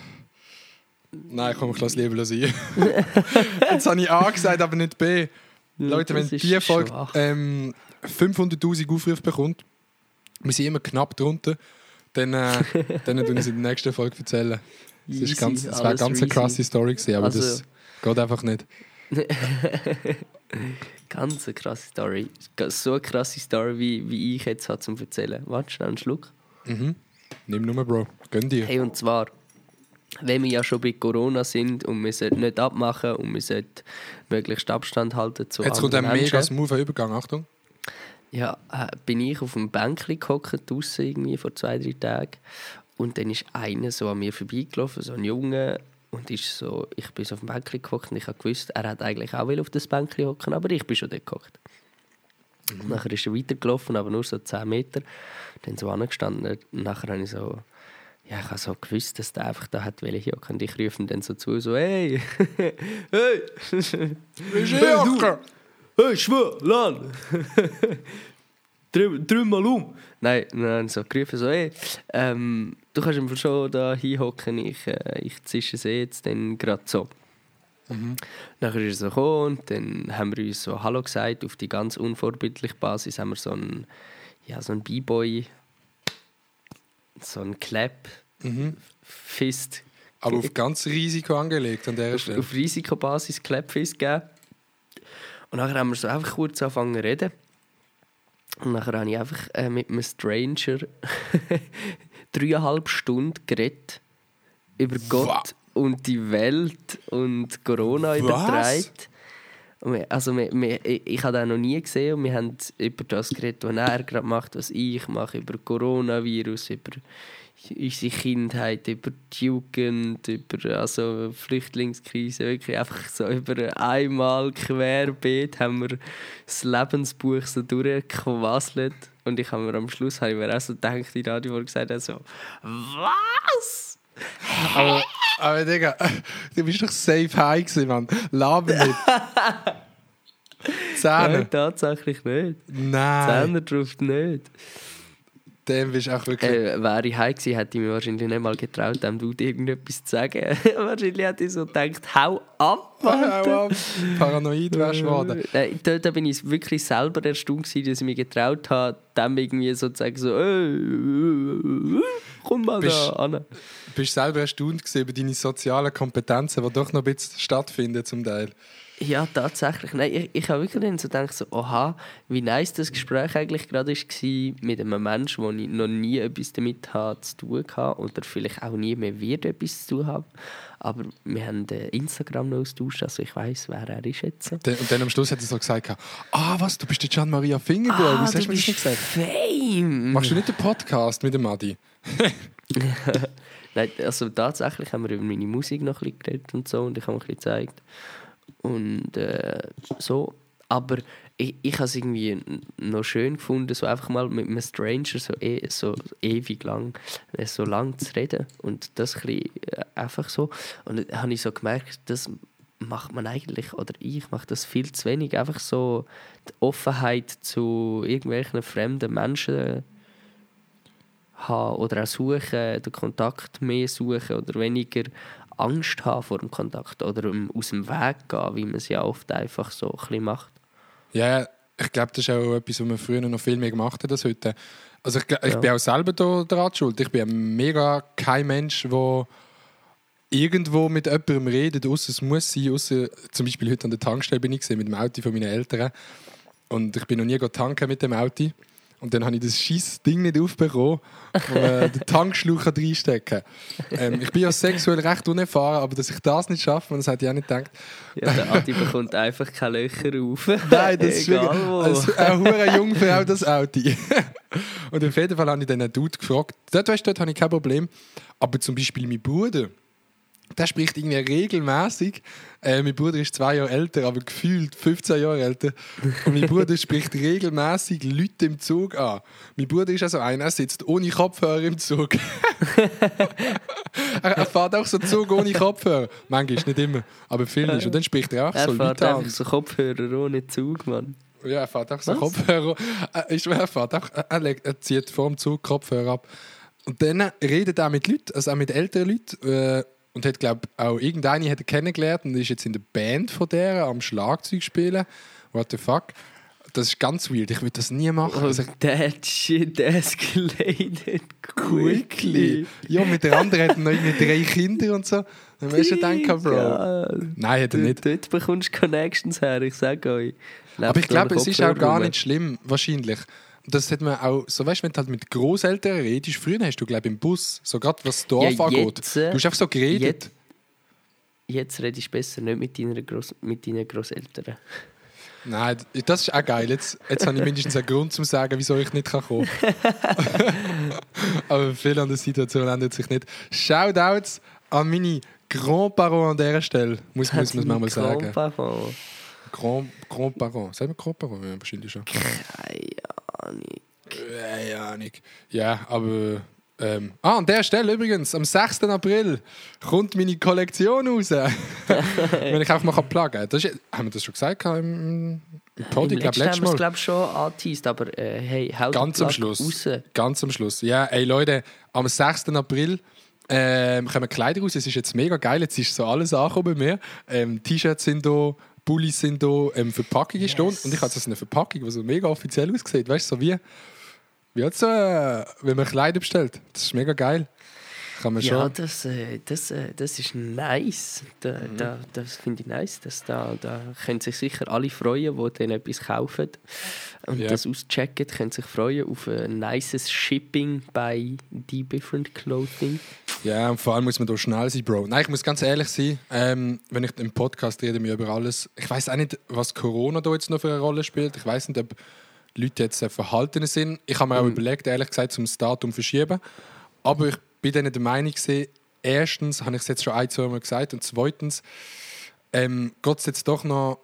Nein, komm, ich lasse lieber sein. jetzt habe ich A gesagt, aber nicht B. Leute, wenn das ist die Folge ähm, 500'000 Aufrufe bekommt, wir sind immer knapp drunter, dann, äh, dann tun wir es in der nächsten Folge erzählen. Das, ist Easy, ganz, das wäre ganz eine krasse Story gewesen, aber das Also- geht einfach nicht. Ganz eine krasse Story. So eine krasse Story, wie, wie ich jetzt habe zum Erzählen. Warte, schnell einen Schluck. Mhm. Nimm nur, Bro. Gönn dir. Hey, und zwar, wenn wir ja schon bei Corona sind und wir sollten nicht abmachen und wir sollten möglichst Abstand halten zu Jetzt kommt ein mega smoother Übergang. Achtung. Ja, äh, bin ich auf dem Bänkli gehockt, draussen irgendwie vor zwei, drei Tagen. Und dann ist einer so an mir vorbeigelaufen, so ein Junge. Und ist so, ich bin so auf dem Bänkli gehockt und ich habe gewusst, er hat eigentlich auch will auf das Bänkli hocken, aber ich bin schon dort gehockt. Nachher ist er weitergelaufen, aber nur so 10 Meter. Dann so angestanden. Und nachher habe ich so, ja, ich habe so gewusst, dass der einfach da hat wollen hocken. Und ich rufe ihm dann so zu, so, hey, hey, Hey, du! hey, schwör, Lan! dreh mal um! Nein, dann so gerufen, so, hey, ähm, du kannst einfach schon da hinhocken, ich, äh, ich zische es jetzt dann gerade so. Nachher ist er so gekommen und dann haben wir uns so Hallo gesagt. Auf die ganz unvorbildliche Basis haben wir so einen, ja, so einen B-Boy, so einen Clap, Mhm. Fist, Aber auf ganz Risiko angelegt an auf, Stelle. auf Risikobasis Clapfist gegeben. Und nachher haben wir so einfach kurz angefangen zu reden. Und nachher habe ich einfach äh, mit einem Stranger dreieinhalb Stunden geredet über Gott und die Welt und Corona wir- Also wir, wir, ich, ich habe das noch nie gesehen und wir haben über das geredet, was er gerade macht, was ich mache, über Coronavirus, über unsere Kindheit, über die Jugend, über also Flüchtlingskrise, wirklich einfach so über einmal querbeet haben wir das Lebensbuch so durchgequasselt. Und ich habe mir am Schluss habe ich mir auch so gedacht, die Radio, gesagt hat, so, was? Aber, aber Digga, du bist doch safe high gewesen, Mann. Laber nicht. Zähne. Nein, tatsächlich nicht. Nein. Zähne drauf nicht. Dem bist du auch wirklich. Äh, wäre ich heim gewesen, hätte ich mir wahrscheinlich nicht mal getraut, dem Dude irgendetwas zu sagen. wahrscheinlich hätte ich so gedacht, hau ab, Mann. Hau ab. Paranoid wärst du geworden. Nein, da, da bin ich wirklich selber erstaunt gewesen, dass ich mich getraut habe, dem irgendwie so zu sagen, so, äh, komm mal Bist- da an. Bist selber erstaunt gewesen über deine sozialen Kompetenzen, die doch noch ein bisschen stattfinden zum Teil. Ja, tatsächlich. Nein, ich, ich habe wirklich dann so gedacht, so, oha, wie nice das Gespräch eigentlich gerade war mit einem Menschen, wo ich noch nie etwas damit habe zu tun hatte oder vielleicht auch nie mehr wird etwas zu tun haben. Aber wir haben äh, Instagram noch austauscht, also ich weiß, wer er ist jetzt. Und dann am Schluss hat er so gesagt: Ah, was, du bist der Gian Maria Finger, Bro. Wieso hast du mir gesagt? Fame! Machst du nicht den Podcast mit dem Adi? Nein, also tatsächlich haben wir über meine Musik noch ein bisschen geredet und so und ich habe ein bisschen gezeigt. Und äh, so. Aber ich, ich habe es irgendwie noch schön gefunden, so einfach mal mit einem Stranger so, e so ewig lang, äh, so lang zu reden. Und das ein äh, einfach so. Und dann habe ich so gemerkt, das macht man eigentlich, oder ich mache das viel zu wenig, einfach so die Offenheit zu irgendwelchen fremden Menschen haben oder auch suchen, den Kontakt mehr suchen oder weniger Angst haben vor dem Kontakt oder aus dem Weg gehen, wie man es ja oft einfach so ein bisschen macht. Ja, ich glaube, das ist auch etwas, was man früher noch viel mehr gemacht hat als heute. Also ich, ich Ja. bin auch selber da daran schuld. Ich bin mega kein Mensch, der irgendwo mit jemandem redet, außer es muss sein, außer zum Beispiel heute an der Tankstelle bin ich gesehen, mit dem Auto von meinen Eltern und ich bin noch nie tanken mit dem Auto und dann habe ich das scheiß Ding nicht aufbekommen, wo man den Tankschlauch reinstecken kann. Ähm, ich bin ja sexuell recht unerfahren, aber dass ich das nicht schaffe, das hätte ich auch nicht gedacht. Ja, der Adi bekommt einfach keine Löcher auf. Nein, das ist wirklich also, eine Jungfrau, das Auto. und auf jeden Fall habe ich den Dude gefragt. Dort, weißt, dort habe ich kein Problem. Aber zum Beispiel mein Bruder, der spricht irgendwie regelmäßig. Äh, mein Bruder ist zwei Jahre älter, aber gefühlt 15 Jahre älter. Und mein Bruder spricht regelmäßig Leute im Zug an. Mein Bruder ist also einer, er sitzt ohne Kopfhörer im Zug. er, er fährt auch so Zug ohne Kopfhörer. Manchmal, nicht immer, aber viel ist. Und dann spricht er auch Er so fährt Leute an. einfach so Kopfhörer ohne Zug, Mann. Ja, er fährt auch so Was? Kopfhörer. Äh, Ich schwöre, er, fährt auch, er, er zieht vor dem Zug Kopfhörer ab. Und dann redet er mit Leuten, also auch mit älteren Leuten. Äh, und hat, glaube auch irgendeine hat er kennengelernt und ist jetzt in der Band von der am Schlagzeug spielen. What the fuck? Das ist ganz weird. Ich würde das nie machen. Also, Und that shit escalated quickly. Ja, mit der anderen hat er noch irgendwie drei Kinder und so. Dann wirst du denken, Bro. Ja, Nein, hat er nicht. Dort bekommst du Connections her, ich sage euch. Aber ich glaube, es ist auch gar nicht schlimm, wahrscheinlich. Das hat man auch, so weißt du, wenn du halt mit Großeltern redest, früher hast du, glaube ich, im Bus, so gerade was das Dorf Ja, angeht, jetzt, du hast einfach so geredet. Jetzt, jetzt redest du besser nicht mit deinen, Gross, mit deinen Grosseltern. Nein, das ist auch geil. Jetzt, jetzt habe ich mindestens einen Grund zum sagen, wieso ich nicht kann kommen Aber viel an der Situation ändert sich nicht. Shoutouts an meine Grand-Parents an dieser Stelle, muss, muss man es manchmal sagen. sagen. Grand- Grand-Parents. Sagen wir Grand-Parents? Ja, wahrscheinlich schon. Keine Ahnung. Keine Ahnung. Ja, aber. Ähm, ah, an der Stelle übrigens, am 6. April kommt meine Kollektion raus. Wenn ich einfach mal pluggen kann. Das ist, haben wir das schon gesagt im, im Pod? Ich glaube, letztes Mal. glaub, schon angeteased, aber äh, hey, haut Ganz am Schluss. Raus. Ganz am Schluss. Ja, ey Leute, am 6. April ähm, kommen Kleider raus. Es ist jetzt mega geil. Jetzt ist so alles angekommen bei mir. Ähm, T-Shirts sind da, Pullis sind da, ähm, Verpackung ist da. Und ich habe so eine Verpackung, die so mega offiziell aussieht. Weißt du, so wie, wie so, äh, wenn man Kleider bestellt. Das ist mega geil. Kann man Ja, schon. das, äh, das, äh, das ist nice. Da, Mhm. da, das finde ich nice. Das, da, da können sich sicher alle freuen, die dann etwas kaufen und Ja. das auschecken, können sich freuen auf ein nices Shipping bei The Different Clothing. Ja, und vor allem muss man da schnell sein, Bro. Nein, ich muss ganz ehrlich sein, ähm, wenn ich im Podcast rede wir über alles. Ich weiß auch nicht, was Corona da jetzt noch für eine Rolle spielt. Ich weiß nicht, ob Leute jetzt äh, verhalten sind. Ich habe mir auch überlegt, ehrlich gesagt, zum Datum verschieben. Aber ich bin dann der Meinung, gewesen, erstens habe ich es jetzt schon ein, zwei Mal gesagt und zweitens ähm, geht es jetzt doch noch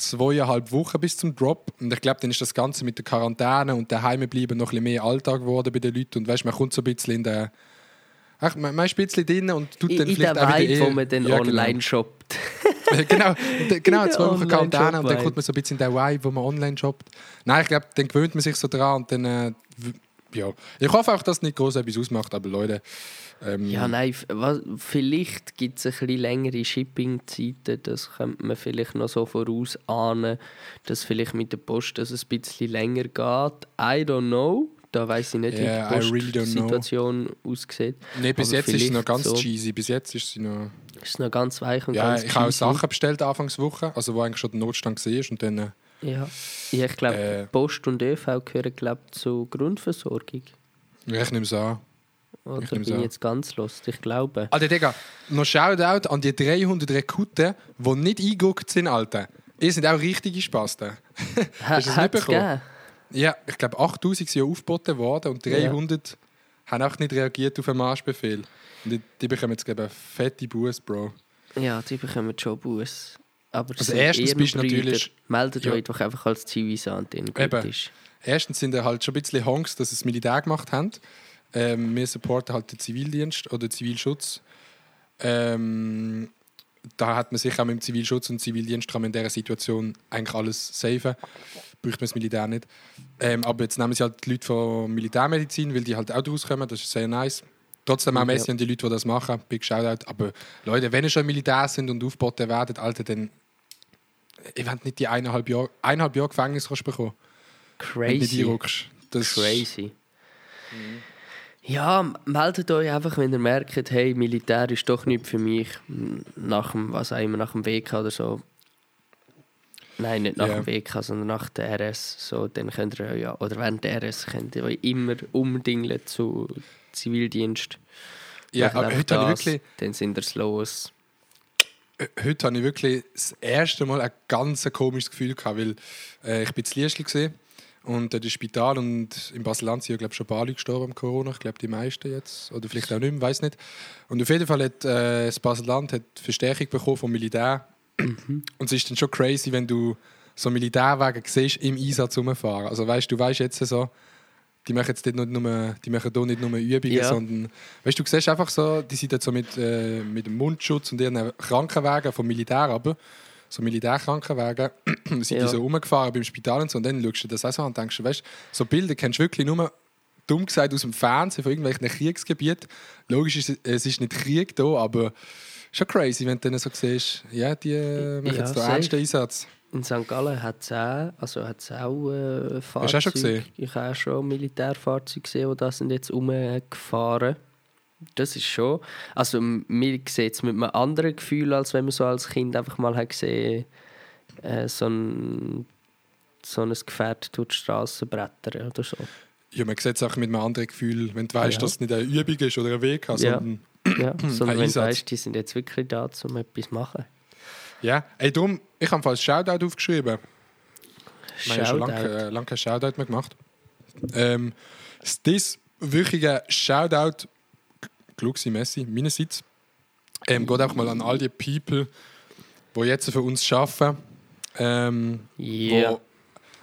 zweieinhalb Wochen bis zum Drop. Und ich glaube, dann ist das Ganze mit der Quarantäne und daheim bleiben noch ein bisschen mehr Alltag geworden bei den Leuten. Und weißt, man kommt so ein bisschen in den. Ach, man, man ist ein bisschen drin und tut In, dann in vielleicht der auch wieder Vibe, wo man dann Ja, genau. online shoppt. genau, genau In zwei der Wochen Quarantäne und dann kommt man so ein bisschen in den Vibe, wo man online shoppt. Nein, ich glaube, dann gewöhnt man sich so dran und dann. Äh, ja. Ich hoffe auch, dass es nicht groß etwas ausmacht, aber Leute. Ähm, Ja, nein, was, vielleicht gibt es ein bisschen längere Shipping-Zeiten. Das könnte man vielleicht noch so vorausahnen, dass vielleicht mit der Post das ein bisschen länger geht. I don't know. Da weiß ich nicht, Yeah, wie die really. Postsituation aussieht. Nee, bis Aber jetzt ist sie noch ganz so. cheesy. Bis jetzt ist sie noch. Ist noch ganz weich und Ja, ganz ich habe auch. Sachen bestellt Anfangswoche, also wo eigentlich schon der Notstand war und dann. Ja, ja ich glaube, Äh. Post und ÖV gehören glaub, zur Grundversorgung. ja, ich nehme es an. Oder Ich bin ich jetzt ganz lost? Ich glaube. Alter, Digga, noch Shoutout an die 300 Rekruten, die nicht eingeguckt sind, Alter. Ihr sind auch richtige Spasten. Ha, Hast du das mitbekommen? Ja, ich glaube 8000 sind ja aufgeboten worden und 300 haben auch nicht reagiert auf den Marschbefehl. Und die, die bekommen jetzt glaube ich, eine fette Buß, Bro. Ja, die bekommen schon Bus. Aber es Also erstens bist natürlich- Meldet Ja. euch doch einfach als Zivis an, den gut ist. Erstens sind halt schon ein bisschen Honks, dass sie das Militär gemacht haben. Ähm, wir supporten halt den Zivildienst oder den Zivilschutz. Ähm, da hat man sich auch mit dem Zivilschutz und Zivildienst kann man in dieser Situation eigentlich alles safen. Braucht man das Militär nicht. Ähm, aber jetzt nehmen sie halt die Leute von Militärmedizin, weil die halt auch rauskommen. Das ist sehr nice. Trotzdem auch Ja. Messi an die Leute, die das machen. Big Shoutout. Aber Leute, wenn ihr schon Militär sind und aufgeboten werdet, Alter, dann ihr wollt nicht die eineinhalb Jahre, eineinhalb Jahre Gefängnis kannst bekommen. Wenn du nicht Crazy. Das Crazy. Ja, meldet euch einfach, wenn ihr merkt, hey, Militär ist doch nicht für mich. Nach dem, was auch immer, nach dem WK oder so. Nein, nicht nach Ja. dem WK, sondern nach der RS. So, dann könnt ihr ja, oder während der RS könnt ihr euch immer umdingeln zu Zivildienst. Ja, Macht aber heute habe ich das, wirklich, Dann sind ihr los. heute habe ich wirklich das erste Mal ein ganz komisches Gefühl gehabt, weil äh, ich bin in Liestl gesehen und dort im Spital und in Basel-Land sind ja glaube schon ein paar Leute gestorben am Corona. Ich glaube die meisten jetzt oder vielleicht auch nicht mehr, weiß nicht. Und auf jeden Fall hat äh, das Basel-Land hat Verstärkung bekommen vom Militär und es ist dann schon crazy, wenn du so Militärwagen siehst im Einsatz rumfahren. Also weißt du, weißt jetzt so die machen jetzt dort nicht nur, die machen hier nicht nur Übungen, Ja. sondern weißt du, du siehst einfach so, die sind jetzt so mit, äh, mit dem Mundschutz und ihren Krankenwagen vom Militär aber so Militärkrankenwagen, sind Ja. die so rumgefahren beim Spital und so und dann schaust du das auch so an und denkst, du, weißt, so Bilder kennst du wirklich nur dumm gesagt aus dem Fernsehen von irgendwelchen Kriegsgebieten. Logisch ist es- es ist nicht Krieg da, aber schon crazy, wenn du dann so siehst, ja, die äh, machen Ja, jetzt safe. ernsten Einsatz. In St. Gallen hat es auch, also hat's auch äh, Fahrzeuge. Hast du auch schon gesehen? Ich habe auch schon Militärfahrzeuge gesehen, die da sind jetzt rumgefahren. Das ist schon... Also mir sieht es mit einem anderen Gefühl, als wenn man so als Kind einfach mal hat gesehen äh, so ein so ein Gefährt durch die Straße brettern oder so. Ja, man sieht es auch mit einem anderen Gefühl, wenn du weißt, Ja. dass es nicht eine Übung ist oder ein Weg, Ja. sondern Ja, sondern wenn du weißt, die sind jetzt wirklich da, um etwas zu machen. Ja, ey, darum, ich habe falls Shoutout aufgeschrieben. Wir haben schon lange äh, lang kein Shoutout mehr gemacht. Ähm, das wirkliche Shoutout, Gluxi Messi, meinerseits, ähm, geht auch mal an all die People, die jetzt für uns arbeiten. Ähm, Ja. wo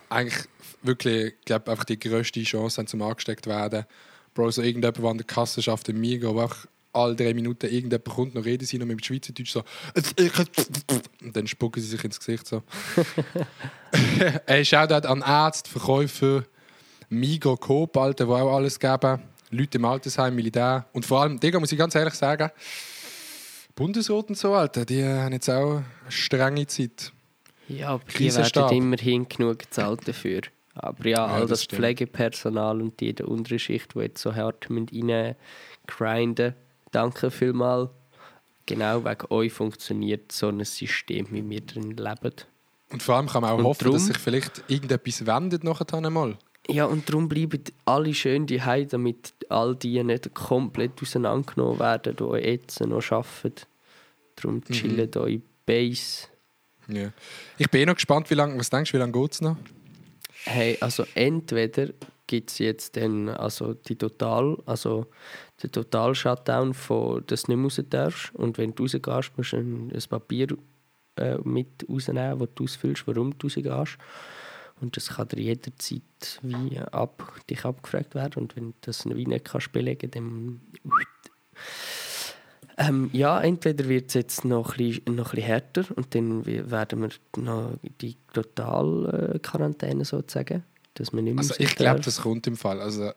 eigentlich wirklich, glaube einfach die grösste Chance haben, zum angesteckt werden. Bro, so irgendjemand, der an der Kasse schafft, im Migo, auch alle drei Minuten irgendjemand kommt, noch reden sie noch mit dem Schweizerdeutsch so und dann spucken sie sich ins Gesicht so. Ey, Shoutout an Ärzte, Verkäufer, Migo, Coop, Alter, die auch alles geben. Leute im Altersheim, Militär. Und vor allem, Digga, muss ich ganz ehrlich sagen, Bundesrat und so, Alter, die haben jetzt auch eine strenge Zeit. Ja, aber die werden immerhin genug gezahlt dafür. Aber ja, all das das. Pflegepersonal und die in der unteren Schicht, die jetzt so hart mit rein grinden, danke vielmals. Genau wegen euch funktioniert so ein System, wie wir drin leben. Und vor allem kann man auch Und hoffen, drum- dass sich vielleicht irgendetwas wendet nachher einmal. Ja, und darum bleiben alle schön die damit all die nicht komplett auseinandergenommen werden, die jetzt noch arbeiten. Darum chillen mhm. euch Base. Ja. Ich bin eh noch gespannt, wie lange, was denkst du, wie lange geht es noch? Hey, also entweder gibt es jetzt dann also die Total, also den Total-Shutdown, von, dass du nicht raus darfst. Und wenn du rausgehst, musst du ein, ein Papier äh, mit rausnehmen, wo du ausfüllst, warum du rausgehst. Und das kann dir jederzeit wie ab, dich abgefragt werden. Und wenn du das wie nicht kannst belegen dann... Ähm, ja, entweder wird es jetzt noch ein, bisschen, noch ein bisschen härter und dann werden wir noch die Totalquarantäne sozusagen, dass wir nicht Also ich glaube, das kommt im Fall. Also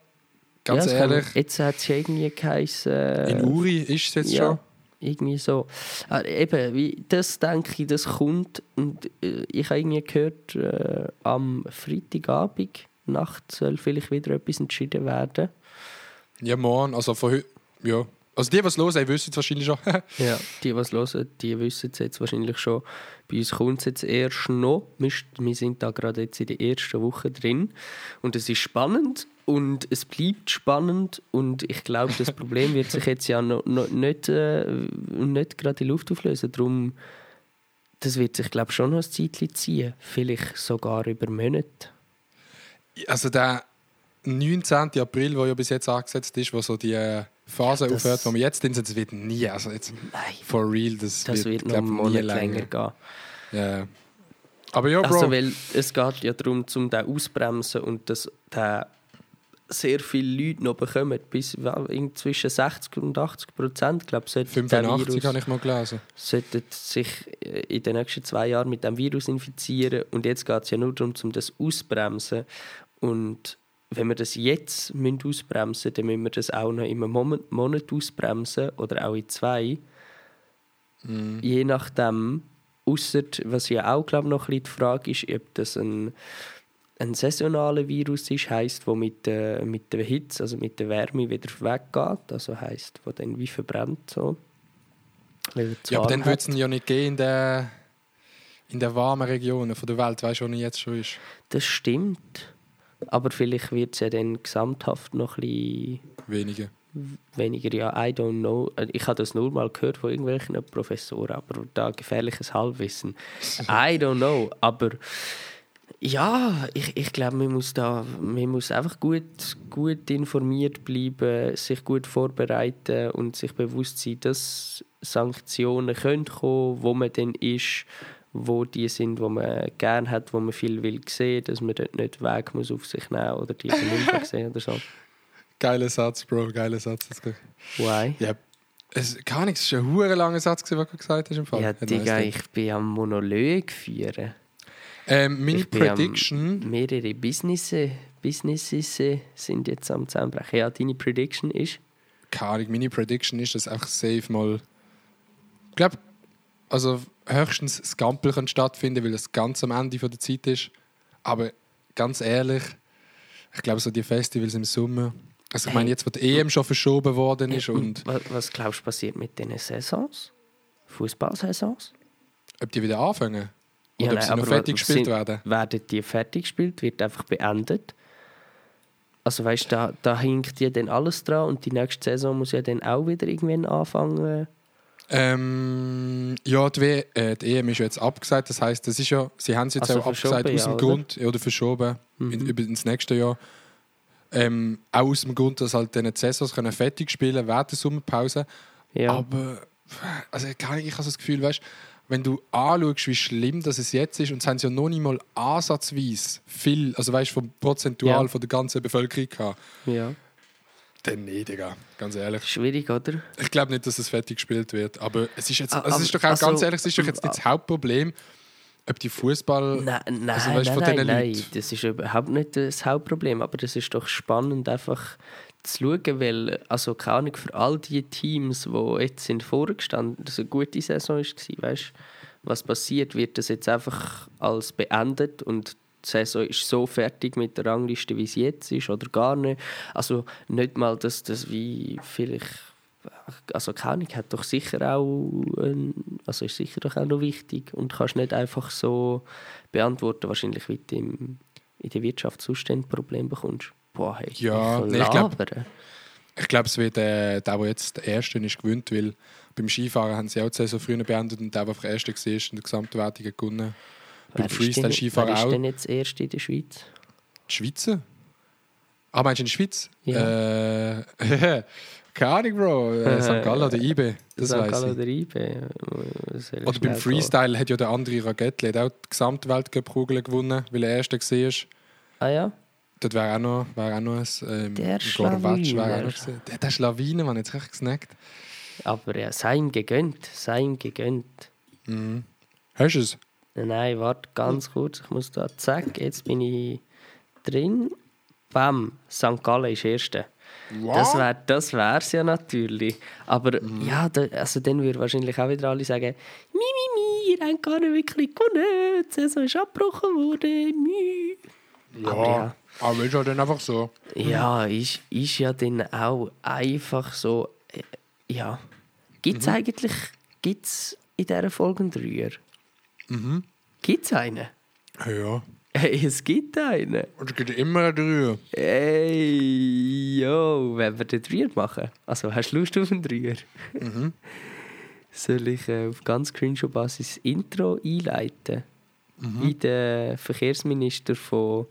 ganz Ja, es kann- ehrlich, Jetzt hat es ja irgendwie geheißen... äh, in Uri ist es jetzt ja, schon. irgendwie so. Ah, eben, wie, das denke ich, das kommt. Und äh, ich habe irgendwie gehört, äh, am Freitagabend Nacht soll vielleicht wieder etwas entschieden werden. Ja, morgen, also von heute, ja. Also die, die es hören, wissen es wahrscheinlich schon. Ja. Die, die es hören, die wissen es jetzt wahrscheinlich schon. Bei uns kommt es jetzt erst noch. Wir, wir sind da gerade jetzt in der ersten Woche drin. Und es ist spannend und es bleibt spannend. Und ich glaube, das Problem wird sich jetzt ja noch, noch nicht, äh, nicht gerade in die Luft auflösen. Darum, das wird sich, glaube ich, schon noch ein Zeitchen ziehen. Vielleicht sogar über Monate. also der 19. April, der ja bis jetzt angesetzt ist, wo so die äh, Phase Ja, das- aufhört, wo wir jetzt sind, das wird nie, also jetzt Nein, for real, das, das wird, noch glaub, einen Monat länger gehen. Ja. Aber ja, Bro, Also, weil es geht ja darum, um den ausbremsen und dass der sehr viele Leute noch bekommen, bis zwischen 60 und 80 Prozent, glaube ich, sollte der 85 Virus habe ich mal gelesen. sollten sich äh, in den nächsten zwei Jahren mit dem Virus infizieren und jetzt geht es ja nur darum, um das ausbremsen und wenn wir das jetzt müssen ausbremsen dann müssen wir das auch noch in einem Monat, ausbremsen oder auch in zwei. Je nachdem, ausser was ja auch glaube noch ein bisschen die Frage ist, ob das ein, ein saisonaler Virus ist, heisst, wo mit, der mit der Hitze, also mit der Wärme wieder weggeht, also heisst, wo dann wie verbrennt so. Ja, aber dann hat. es ja nicht gehen in der, in der warmen Regionen von der Welt, weißt du, wo er jetzt schon ist. Das stimmt. Aber vielleicht wird es ja dann gesamthaft noch ein bisschen Wenige. weniger. Ja, I don't know. Äh, Ich habe das nur mal gehört von irgendwelchen Professoren, aber da gefährliches Halbwissen. I don't know. Aber ja, ich, ich glaube, man muss da man muss einfach gut, gut informiert bleiben, sich gut vorbereiten und sich bewusst sein, dass Sanktionen können kommen, wo man dann ist, wo die sind, wo man gerne hat, wo man viel will sehen, dass man dort nicht Weg muss auf sich nehmen oder die nicht sehen oder so. Geiler Satz, Bro, geiler Satz. Why? Ja, es, gar nichts, es war ein langer Satz, was du gesagt hast. Im Fall. Ja, Digga, ich bin am Monolog führen. Ähm, meine ich Prediction, mehrere Businesses, Businesses äh, sind jetzt am Zusammenbrechen. Ja, deine Prediction ist? keine Ahnung, meine Prediction ist, dass einfach safe mal, ich glaube, also höchstens das Gampel kann stattfinden, weil das ganz am Ende der Zeit ist. Aber ganz ehrlich, ich glaube, so die Festivals im Sommer, also ich Hey. meine, jetzt, wo die EM schon verschoben worden ist und was, was glaubst du passiert mit diesen Saisons? Fußballsaisons? ob die wieder anfangen oder ob nein, aber fertig gespielt werden. Werden die fertig gespielt, wird einfach beendet? Also weißt du, da, da hinkt ja dann alles dran und die nächste Saison muss ja dann auch wieder irgendwann anfangen. Ähm, ja, die, w äh, die EM ist ja jetzt abgesagt. Das heißt, das ist ja, sie haben es jetzt Also auch abgesagt aus dem ja, oder? Grund oder verschoben Mhm. in, über ins nächste Jahr. Ähm, auch aus dem Grund, dass halt diese Saisons können fertig spielen während der Sommerpause. Ja. Aber also, ich habe so das Gefühl, weißt, wenn du anschaust, wie schlimm das es jetzt ist, und es haben sie ja noch nicht mal ansatzweise viel, also weißt, vom prozentual Ja. von der ganzen Bevölkerung gehabt. ja. Dann nee, Digga, ganz ehrlich. Schwierig, oder? Ich glaube nicht, dass es fertig gespielt wird. Aber es ist jetzt, Ah, also es ist doch aber- auch ganz also- ehrlich, es ist doch jetzt nicht das Hauptproblem, ob die Fußball. Nein, nein, Also, weißt du, nein, von nein, nein, Leuten. das ist überhaupt nicht das Hauptproblem, aber das ist doch spannend einfach zu schauen, weil, also keine Ahnung, für all die Teams, die jetzt sind vorgestanden, das eine gute Saison war, weißt was passiert, wird das jetzt einfach als beendet und die Saison ist so fertig mit der Rangliste, wie sie jetzt ist, oder gar nicht. Also nicht mal, dass das wie vielleicht also keine hat doch sicher auch, also ist sicher doch auch noch wichtig und kannst nicht einfach so beantworten, wahrscheinlich wie du in der Wirtschaft ein Problem bekommst. Boah, hey, Ja, ich nee, ich glaub- labere. Ich glaube, es wird äh, der, der jetzt der Erste ist, gewinnt, weil beim Skifahren haben sie auch die Saison früher beendet und der, der einfach der Erste war, in der Gesamtwertung gewonnen. Wer Beim Freestyle-Skifahren Wer ist auch. denn jetzt erst in der Schweiz? Die Schweizer? Ah, meinst du in der Schweiz? Ja. Äh, Keine Ahnung, Bro. Äh, St. Gallen oder IB. Das St. Gallen oder IB. Was soll ich Oder beim Freestyle hat ja der andere Ragetti hat auch die Gesamtweltcup-Kugel gewonnen, weil er Erster war. Ah ja? Dort wäre auch noch, wär auch noch ein, ähm, Der ein Gorbatsch wäre auch noch gewesen. Der, der Schlawiner, man jetzt recht gesnackt. Aber ja, sei ihm gegönnt. Sei ihm gegönnt. Hast du es? Nein, warte ganz kurz. Ich muss da, zack, jetzt bin ich drin. Bam, St. Gallen ist Erste. Das wäre das wär's ja natürlich. Aber Mhm. ja, da, also dann würden wahrscheinlich auch wieder alle sagen, mi, mi, mi, ihr habt gar nicht wirklich gewonnen, die Saison ist abgebrochen worden, mi. Aber ja. Aber ist ja dann einfach so. Ja, ist, ist ja dann auch einfach so, äh, ja. Gibt es Mhm. eigentlich, gibt's in dieser Folge einen Dreier? Mhm. Gibt es einen? Ja. Hey, es gibt einen. Und es gibt immer eine Dreier. Hey, yo, wenn wir den Dreier machen? Also, hast du Lust auf einen Dreier? Mhm. Soll ich äh, auf ganz Screenshot-Basis Intro einleiten? Mhm. Wie der Verkehrsminister von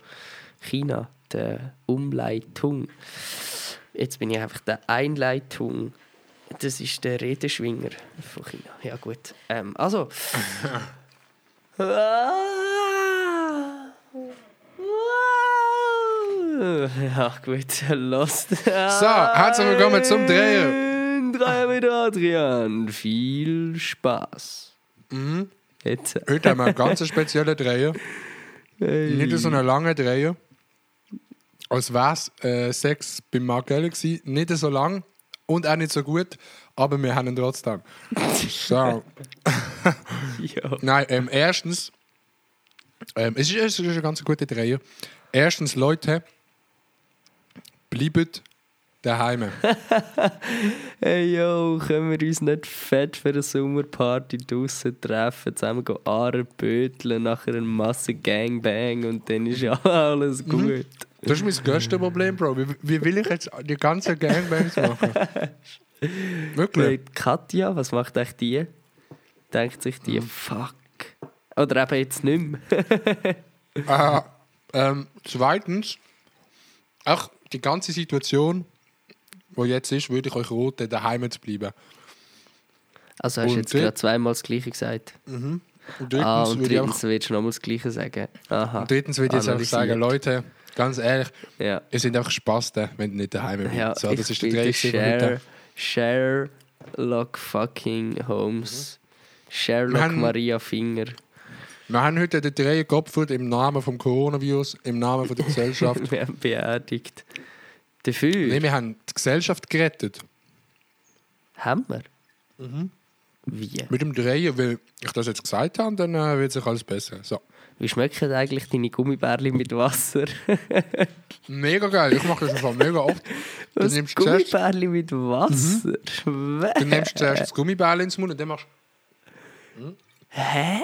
China, der Umleitung. Jetzt bin ich einfach der Einleitung. Das ist der Redeschwinger von China. Ja, gut. Ähm, also. Ja, gut, lost. So, herzlich willkommen zum Dreier. Dreier mit Adrian. Viel Spaß. Mhm. Jetzt. Heute haben wir einen ganz speziellen Dreier. Nicht so einen langen Dreier. Als wäre es äh, Sex beim Margelle gewesen. Nicht so lang und auch nicht so gut, aber wir haben ihn trotzdem. So. Nein, ähm, erstens, ähm, es, ist, es ist ein ganz guter Dreier. Erstens, Leute, bleibt daheim. Hey yo, können wir uns nicht fett für eine Sommerparty draussen treffen, zusammen gehen Aare böteln, nachher eine Masse Gangbang und dann ist ja alles gut. Das ist mein größtes Problem, Bro. Wie, wie will ich jetzt die ganzen Gangbangs machen? Wirklich? Hey, Katja, was macht eigentlich die? Denkt sich die, fuck. Oder eben jetzt nicht mehr. Ah, ähm, zweitens, auch die ganze Situation, wo jetzt ist, würde ich euch raten, daheim zu bleiben. Also hast du jetzt gerade zweimal das Gleiche gesagt. Und drittens, ah, und würde ich drittens einfach, willst du nochmal das Gleiche sagen. Aha. und drittens würde ich jetzt einfach sagen, Analysiert. Leute, ganz ehrlich, Ja. ihr seid einfach Spasten, wenn ihr nicht daheim seid. Ja, so, das ist der Dreh. Sher Sherlock fucking Holmes. Sherlock haben- Maria Finger. Wir haben heute den Dreh geopfert im Namen vom Coronavirus, im Namen von der Gesellschaft. Wir haben beerdigt. Dafür Nein, wir haben die Gesellschaft gerettet. haben wir. Mhm. Wie? Mit dem Drehen, weil ich das jetzt gesagt habe, dann äh, wird sich alles besser. So. Wie schmecken eigentlich deine Gummibärli mit Wasser? Mega geil, ich mache das einfach mega oft. Du Was? nimmst, zuerst, Gummibärli mit Wasser? du nimmst zuerst das Gummibärli ins Mund und dann machst Hä?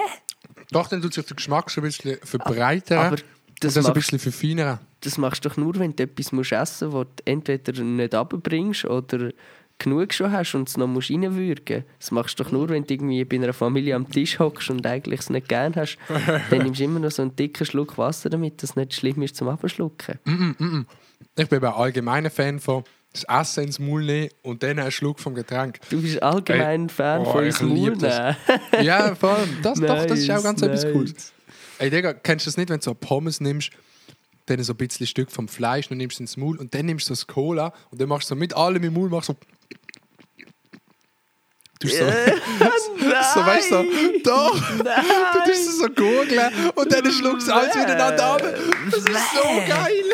Doch, dann tut sich der Geschmack schon ein bisschen verbreitern Aber und das, so ein machst, bisschen verfeinern. das machst du doch nur, wenn du etwas musst essen musst, das du entweder nicht runterbringst oder genug schon hast und es noch musst reinwürgen musst. Das machst du doch nur, wenn du irgendwie bei einer Familie am Tisch hockst und eigentlich es nicht gern hast. dann nimmst du immer noch so einen dicken Schluck Wasser, damit das nicht schlimm ist zum Abschlucken. Ich bin aber allgemeiner Fan von das Essen ins Maul nehmen und dann einen Schluck vom Getränk. Du bist allgemein Ey, Fan oh, von lieb das. Murnen. Ja, vor allem. Das, doch, das ist auch ganz Nice, etwas Cooles. nice. Ey, Digga, kennst du das nicht, wenn du so Pommes nimmst, dann so ein bisschen Stück vom Fleisch und nimmst es ins Maul und dann nimmst du das Cola und dann machst du so mit allem im Maul, machst so. Du so, so, weißt du, doch, du tust es so gurgeln und dann schluckst du alles miteinander ab. Das ist so geil.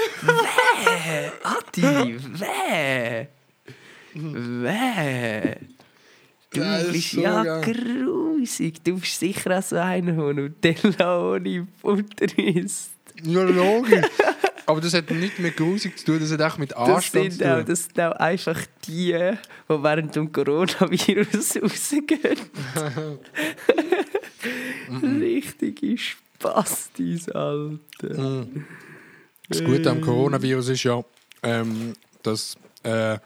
Adi, weh! Weh! Du Das bist so ja geil. grusig. Du bist sicher auch so einer, der Nutella ohne Butter isst. Ja, logisch. Aber das hat nicht mit Grusig zu tun, das hat auch mit Das Anstand zu sind, auch, tun. das sind auch einfach die, die während dem Coronavirus rausgehen. Richtige Spastis, Alter. Das Gute am Coronavirus ist ja, ähm, dass äh,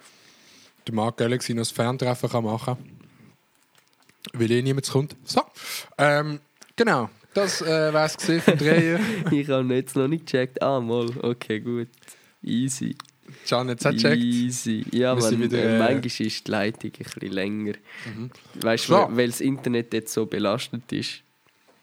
der Mark Galaxy noch das Ferntreffen kann machen kann. Weil eh niemand kommt. So. Ähm, genau. Das äh, wäre es vom Drehen. Ich habe jetzt noch nicht gecheckt. Ah, mal. Okay, gut. Easy. Can jetzt auch checkt. Easy. Ja, man, wieder, äh, äh, manchmal ist die Leitung ein bisschen länger. Weißt du, weil das Internet jetzt so belastet ist,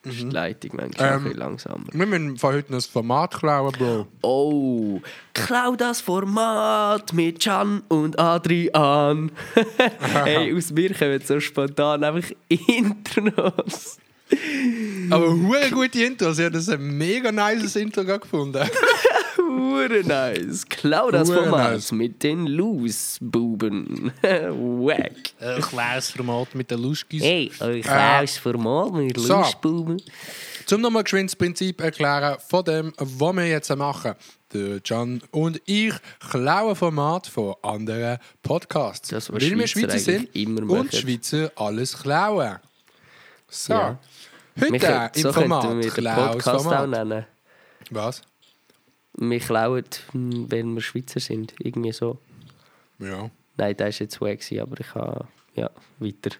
ist die Leitung manchmal Ähm, ein bisschen langsamer. Wir müssen von heute noch das Format klauen, Bro. Oh, klau das Format mit Can und Adrian. hey, aus mir kommen so spontan einfach Intros. Aber hure gute Intros. Ich habe das ein mega nices Intro gefunden. Hure nice. Klau das Format nice. mit den Loose-Buben. Wack. Ich weiß Format mit den Luschkis. Hey, ich klau das Format mit so. Loose-Buben. Zum nochmal geschwind das Prinzip erklären von dem, was wir jetzt machen. Der Can und ich klauen Format von anderen Podcasts. Das, weil wir Schweizer Schweizer sind immer und machen. Schweizer alles klauen. So. Ja. Heute können- so Format könnten wir den Podcast auch nennen. Was? Wir klauen, wenn wir Schweizer sind. Irgendwie so. Ja. Nein, das war jetzt gewesen, aber ich habe... Ja, weiter.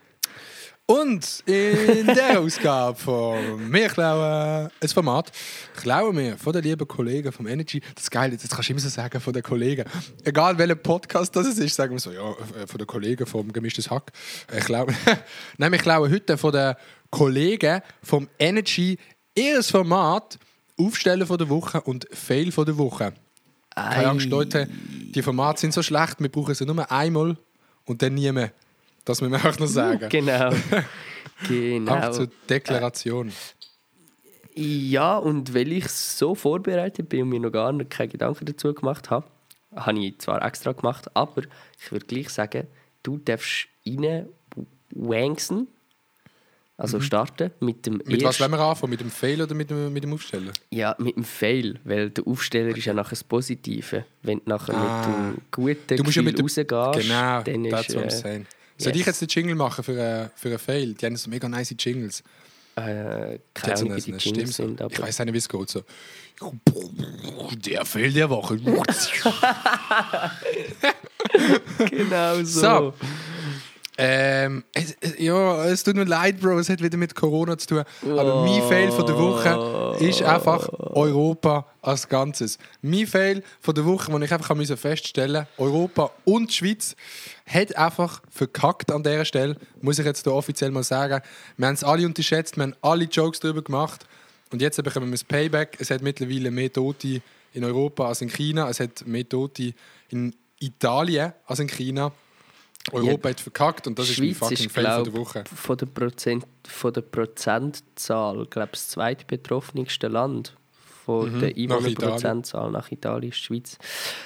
Und in der Ausgabe von «Wir klauen» ein Format, klauen wir von den lieben Kollegen vom Energy. Das ist geil, jetzt kannst du immer so sagen, von den Kollegen. Egal welcher Podcast das ist, sagen wir so, ja, äh, von den Kollegen vom «Gemischtes Hack». Ich glaube, Nein, wir klauen heute von den Kollegen vom Energy ihr Format «Aufstellen von der Woche» und «Fail von der Woche». Keine Angst, Leute, die Formate sind so schlecht, wir brauchen sie nur einmal und dann nie mehr. Das müssen wir auch noch sagen. Genau. Genau. zur Deklaration. Ja, und weil ich so vorbereitet bin und mir noch gar keine Gedanken dazu gemacht habe, habe ich zwar extra gemacht, aber ich würde gleich sagen, du darfst rein wanksen, also starten mit dem Mhm. Mit was wollen wir anfangen? Mit dem Fail oder mit dem, mit dem Aufstellen? Ja, mit dem Fail, weil der Aufsteller ist ja nachher das Positive. Wenn du nachher Ah. mit dem guten Du musst ja mit dem- rausgehst, Genau, dann ist what I'm äh. Soll yes. ich jetzt den Jingle machen für, äh, für einen Fail? Die haben so mega nice Jingles. äh, keine so Ahnung, wie die Jingles sind, aber ich weiß nicht, wie es geht. So. Der Fail der Woche. genau so. So. Ähm, es, ja, es tut mir leid, Bro, es hat wieder mit Corona zu tun. Aber mein Fail von der Woche ist einfach Europa als Ganzes. Mein Fail von der Woche, den ich einfach musste feststellen Europa und die Schweiz hat einfach verkackt an dieser Stelle, muss ich jetzt hier offiziell mal sagen. Wir haben es alle unterschätzt, wir haben alle Jokes darüber gemacht und jetzt bekommen wir das Payback. Es hat mittlerweile mehr Tote in Europa als in China, es hat mehr Tote in Italien als in China. Europa hat verkackt und das ist mein Schweiz fucking ist, von glaub, der Woche. von der, Prozent, von der Prozentzahl, glaube das zweitbetroffenste Land von der Mhm. nach Einwohnerprozentzahl nach Italien ist die Schweiz.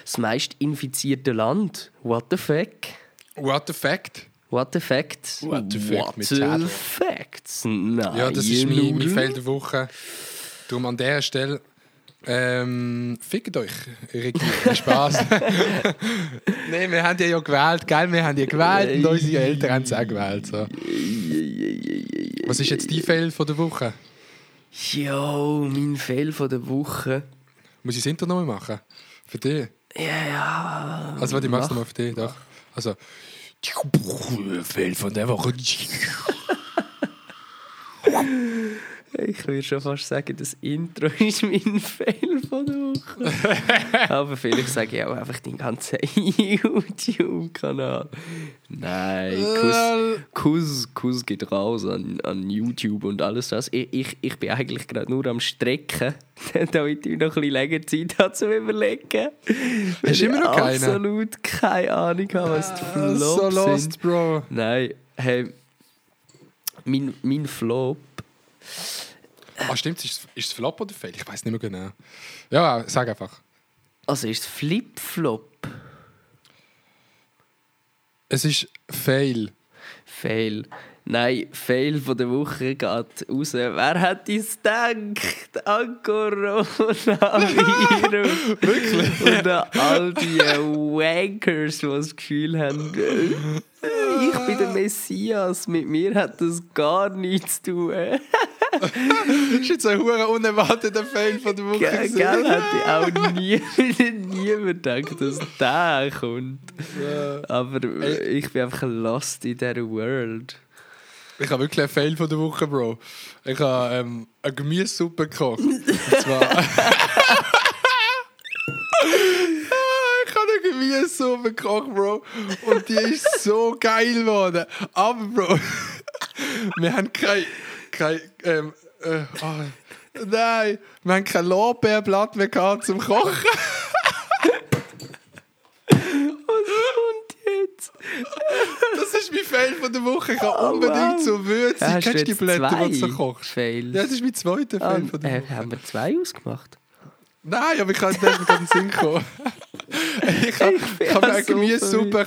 Das meist infizierte Land. What the fuck? What the fact? What the facts? What the fuck What mit the facts? Nein, Ja, das ist mein, mein. Fail der Woche. Darum an dieser Stelle, ähm, fickt euch, Regierung. Spaß. Nein, wir haben die ja gewählt, gell? Wir haben die gewählt und unsere Eltern haben sie auch gewählt. So. Was ist jetzt dein Fail von der Woche? Jo, mein Fail von der Woche. Muss ich das Intro nochmal machen? Für dich? Ja, ja. Also, warte, ich mach's Mach. nochmal für dich. Doch. Also, Fail von der Woche. Ich würde schon fast sagen, das Intro ist mein Fail von der Woche. Aber vielleicht sage ich auch einfach den ganzen YouTube-Kanal. Nein, Kuss, Kuss, Kuss geht raus an, an YouTube und alles das. Ich, ich, ich bin eigentlich gerade nur am Strecken, damit ich noch ein bisschen länger Zeit habe zum Überlegen. Hast du immer ich noch keinen? absolut keine Ahnung was die Ah, Flops so sind. lost, Bro. Nein, hey, mein, mein Flop Ah, stimmt, ist, ist es Flop oder Fail? Ich weiß nicht mehr genau. Ja, sag einfach. Also ist es Flip-Flop? Es ist Fail. Fail. Nein, Fail von der Woche geht raus. Wer hat es gedacht? An Coronavirus. Wirklich? Und an all die Wankers, die das Gefühl haben, ich bin der Messias, mit mir hat das gar nichts zu tun. Das ist jetzt ein hoher unerwarteter Fail von der Woche. Gell, gell, hätte auch nie, niemand gedacht, dass der kommt. Aber ich bin einfach lost in dieser World. Ich habe wirklich einen Fail von der Woche, Bro. Ich habe ähm, eine Gemüsesuppe gekocht. Und zwar. eine Gemüsesuppe gekocht, Bro. Und die ist so geil geworden. Aber, Bro, wir haben kein. kein ähm, äh, oh, nein, wir haben kein Lorbeerblatt mehr gehabt zum Kochen. Das ist mein Fail von der Woche. Ich habe Oh, unbedingt wow. so du Kennst du die du so kochst? Fails? Ja, das ist mein zweiter Fail Ah, von der äh, Woche. haben wir zwei ausgemacht? Nein, aber ich kann nicht mehr den Sinn kommen. ich habe hab bin eine Gemüsesuppe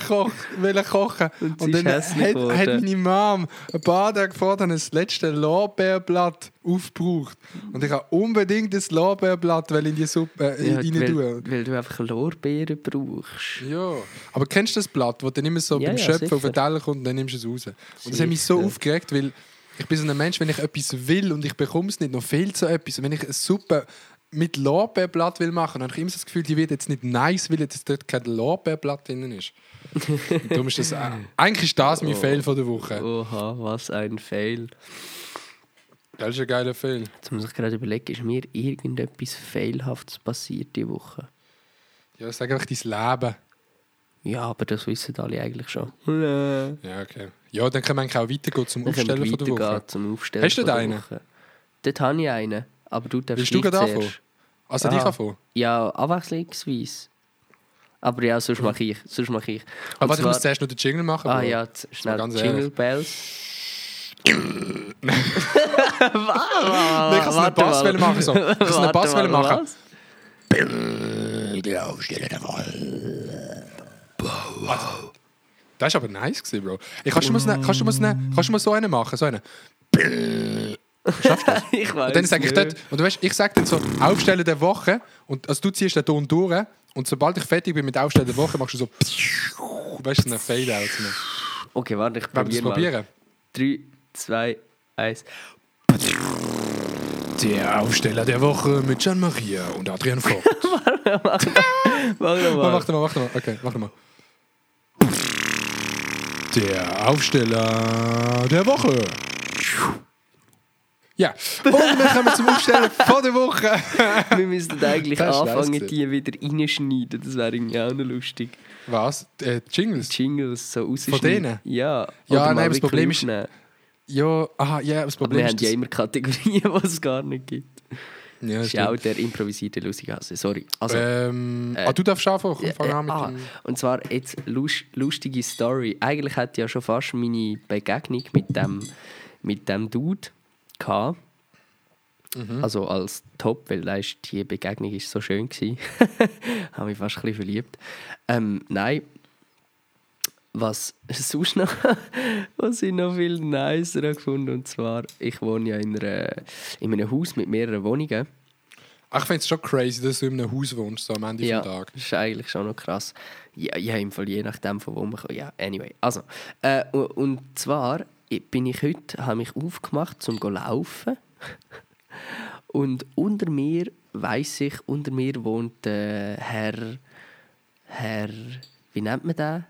wollen kochen. Und Und, dann hat, hat meine Mom ein paar Tage vor dann das letzte Lorbeerblatt aufgebraucht. Und ich habe unbedingt das Lorbeerblatt weil in die Suppe äh, Ja, rein weil, tun. weil du einfach Lorbeeren brauchst. Ja, aber kennst du das Blatt, wo dann immer so Ja, beim ja, Schöpfen auf den sicher. Teller kommt und dann nimmst du es raus? Und das hat mich so Sicher. aufgeregt, weil ich bin so ein Mensch, wenn ich etwas will und ich bekomme es nicht, noch fehlt so etwas. Und wenn ich eine Suppe mit Lorbeerblatt will machen, dann habe ich immer das Gefühl, die wird jetzt nicht nice, weil jetzt dort kein Lorbeerblatt drin ist. Und darum ist das, äh, eigentlich ist das mein Oh. Fail von der Woche. Oha, was ein Fail. Das ist ein geiler Fail. Jetzt muss ich gerade überlegen, ist mir irgendetwas Failhaftes passiert diese Woche? Ja, sag einfach dein Leben. Ja, aber das wissen alle eigentlich schon. Ja, okay. Ja, dann können wir eigentlich auch weitergehen zum Dann Aufstellen von der Woche. zum Aufstellen Hast du der einen? Woche. Dort habe ich einen, aber du darfst Willst du gerade anfangen? Also Aha. dich anfangen? Ja, abwechslungsweise. Aber ja, sonst mache ich. Sonst mache ich. Aber warte, ich muss zuerst noch den Jingle machen. Ah Bro. ja, schnell Jingle ehrlich. Bells. Nein, ich kann einen Bass machen. So. Ich kann einen Bass machen. Die Aufsteller der Woche. Das war aber nice, gewesen, Bro. Ich, kannst, du mal, kannst, du mal so eine- kannst du mal so einen machen? So einen. Schaffst du das? Ich weiß Und dann sage ich dort, und du weißt, ich sage dann so, Aufstellen der Woche, und also du ziehst den Ton durch, und sobald ich fertig bin mit Aufstellen der Woche, machst du so, weißt du, einen Fade-Out. Okay, warte, ich probiere mal. probieren? 3, 2, 1. Der Aufsteller der Woche mit Gian-Maria und Adrian Vogt. Mach Oh, nochmal. mach doch mal, doch mal. Okay, mach doch mal. Der Aufsteller der Woche. Ja, und wir kommen zum Aufsteller von der Woche. Wir müssten eigentlich Das anfangen, die wieder reinschneiden. Das wäre irgendwie auch noch lustig. Was? Äh, Jingles? Jingles so rausschneiden. denen? Ja. Ja, Oder nein, das Problem ist- aufnehmen. Ja, aha, ja, das Aber Problem wir ist, haben ja immer Kategorien, die es gar nicht gibt. ja, Das ist ja auch stimmt. der improvisierte Lusighase. Sorry. Also, ähm, äh, ah, du darfst anfangen. Komm, fang Äh, an mit ah, und zwar jetzt lust, lustige Story. Eigentlich hatte ja schon fast meine Begegnung mit dem, mit dem Dude gehabt. Mhm. Also als Top, weil ist, die Begegnung ist so schön war. Habe mich fast ein bisschen verliebt. Ähm, nein, was sonst noch, was ich noch viel nicer gefunden und zwar, ich wohne ja in, einer, in einem Haus mit mehreren Wohnungen. Ach, ich finde es schon crazy, dass du in einem Haus wohnst, so am Ende Ja, vom Tag. das ist eigentlich schon noch krass. Ja, ja im Fall je nachdem, von wo man kommt. Ja, anyway. Also, äh, und, zwar ich- bin ich heute, habe mich aufgemacht, zum zu laufen. und unter mir, weiß ich, unter mir wohnt äh, Herr, Herr, wie nennt man den?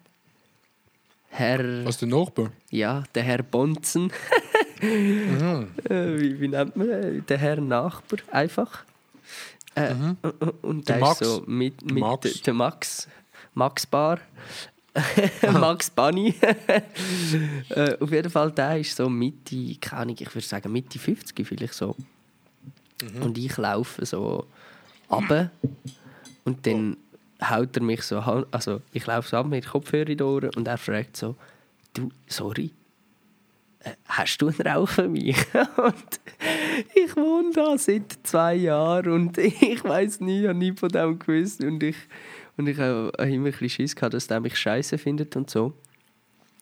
Herr, Was, der Nachbar? ja, der Herr Bonzen. Mhm. Wie, wie nennt man den? Der Herr Nachbar, einfach. Äh, Und der Mhm. Der Max. ist so mit, mit Max. Der, der Max. Max Bar. Max Bunny. äh, auf jeden Fall, der ist so Mitte, keine Ahnung, ich würde sagen Mitte 50 vielleicht so. Mhm. Und ich laufe so runter und dann haut er mich so also ich laufe so ab mit Kopfhörer in die Ohren und er fragt so, du, sorry, äh, hast du einen Rauch für mich? und ich wohne da seit zwei Jahren und ich weiß nie, ich habe nie von dem gewusst und ich, und ich habe immer ein bisschen Schiss gehabt, dass der mich scheiße findet und so.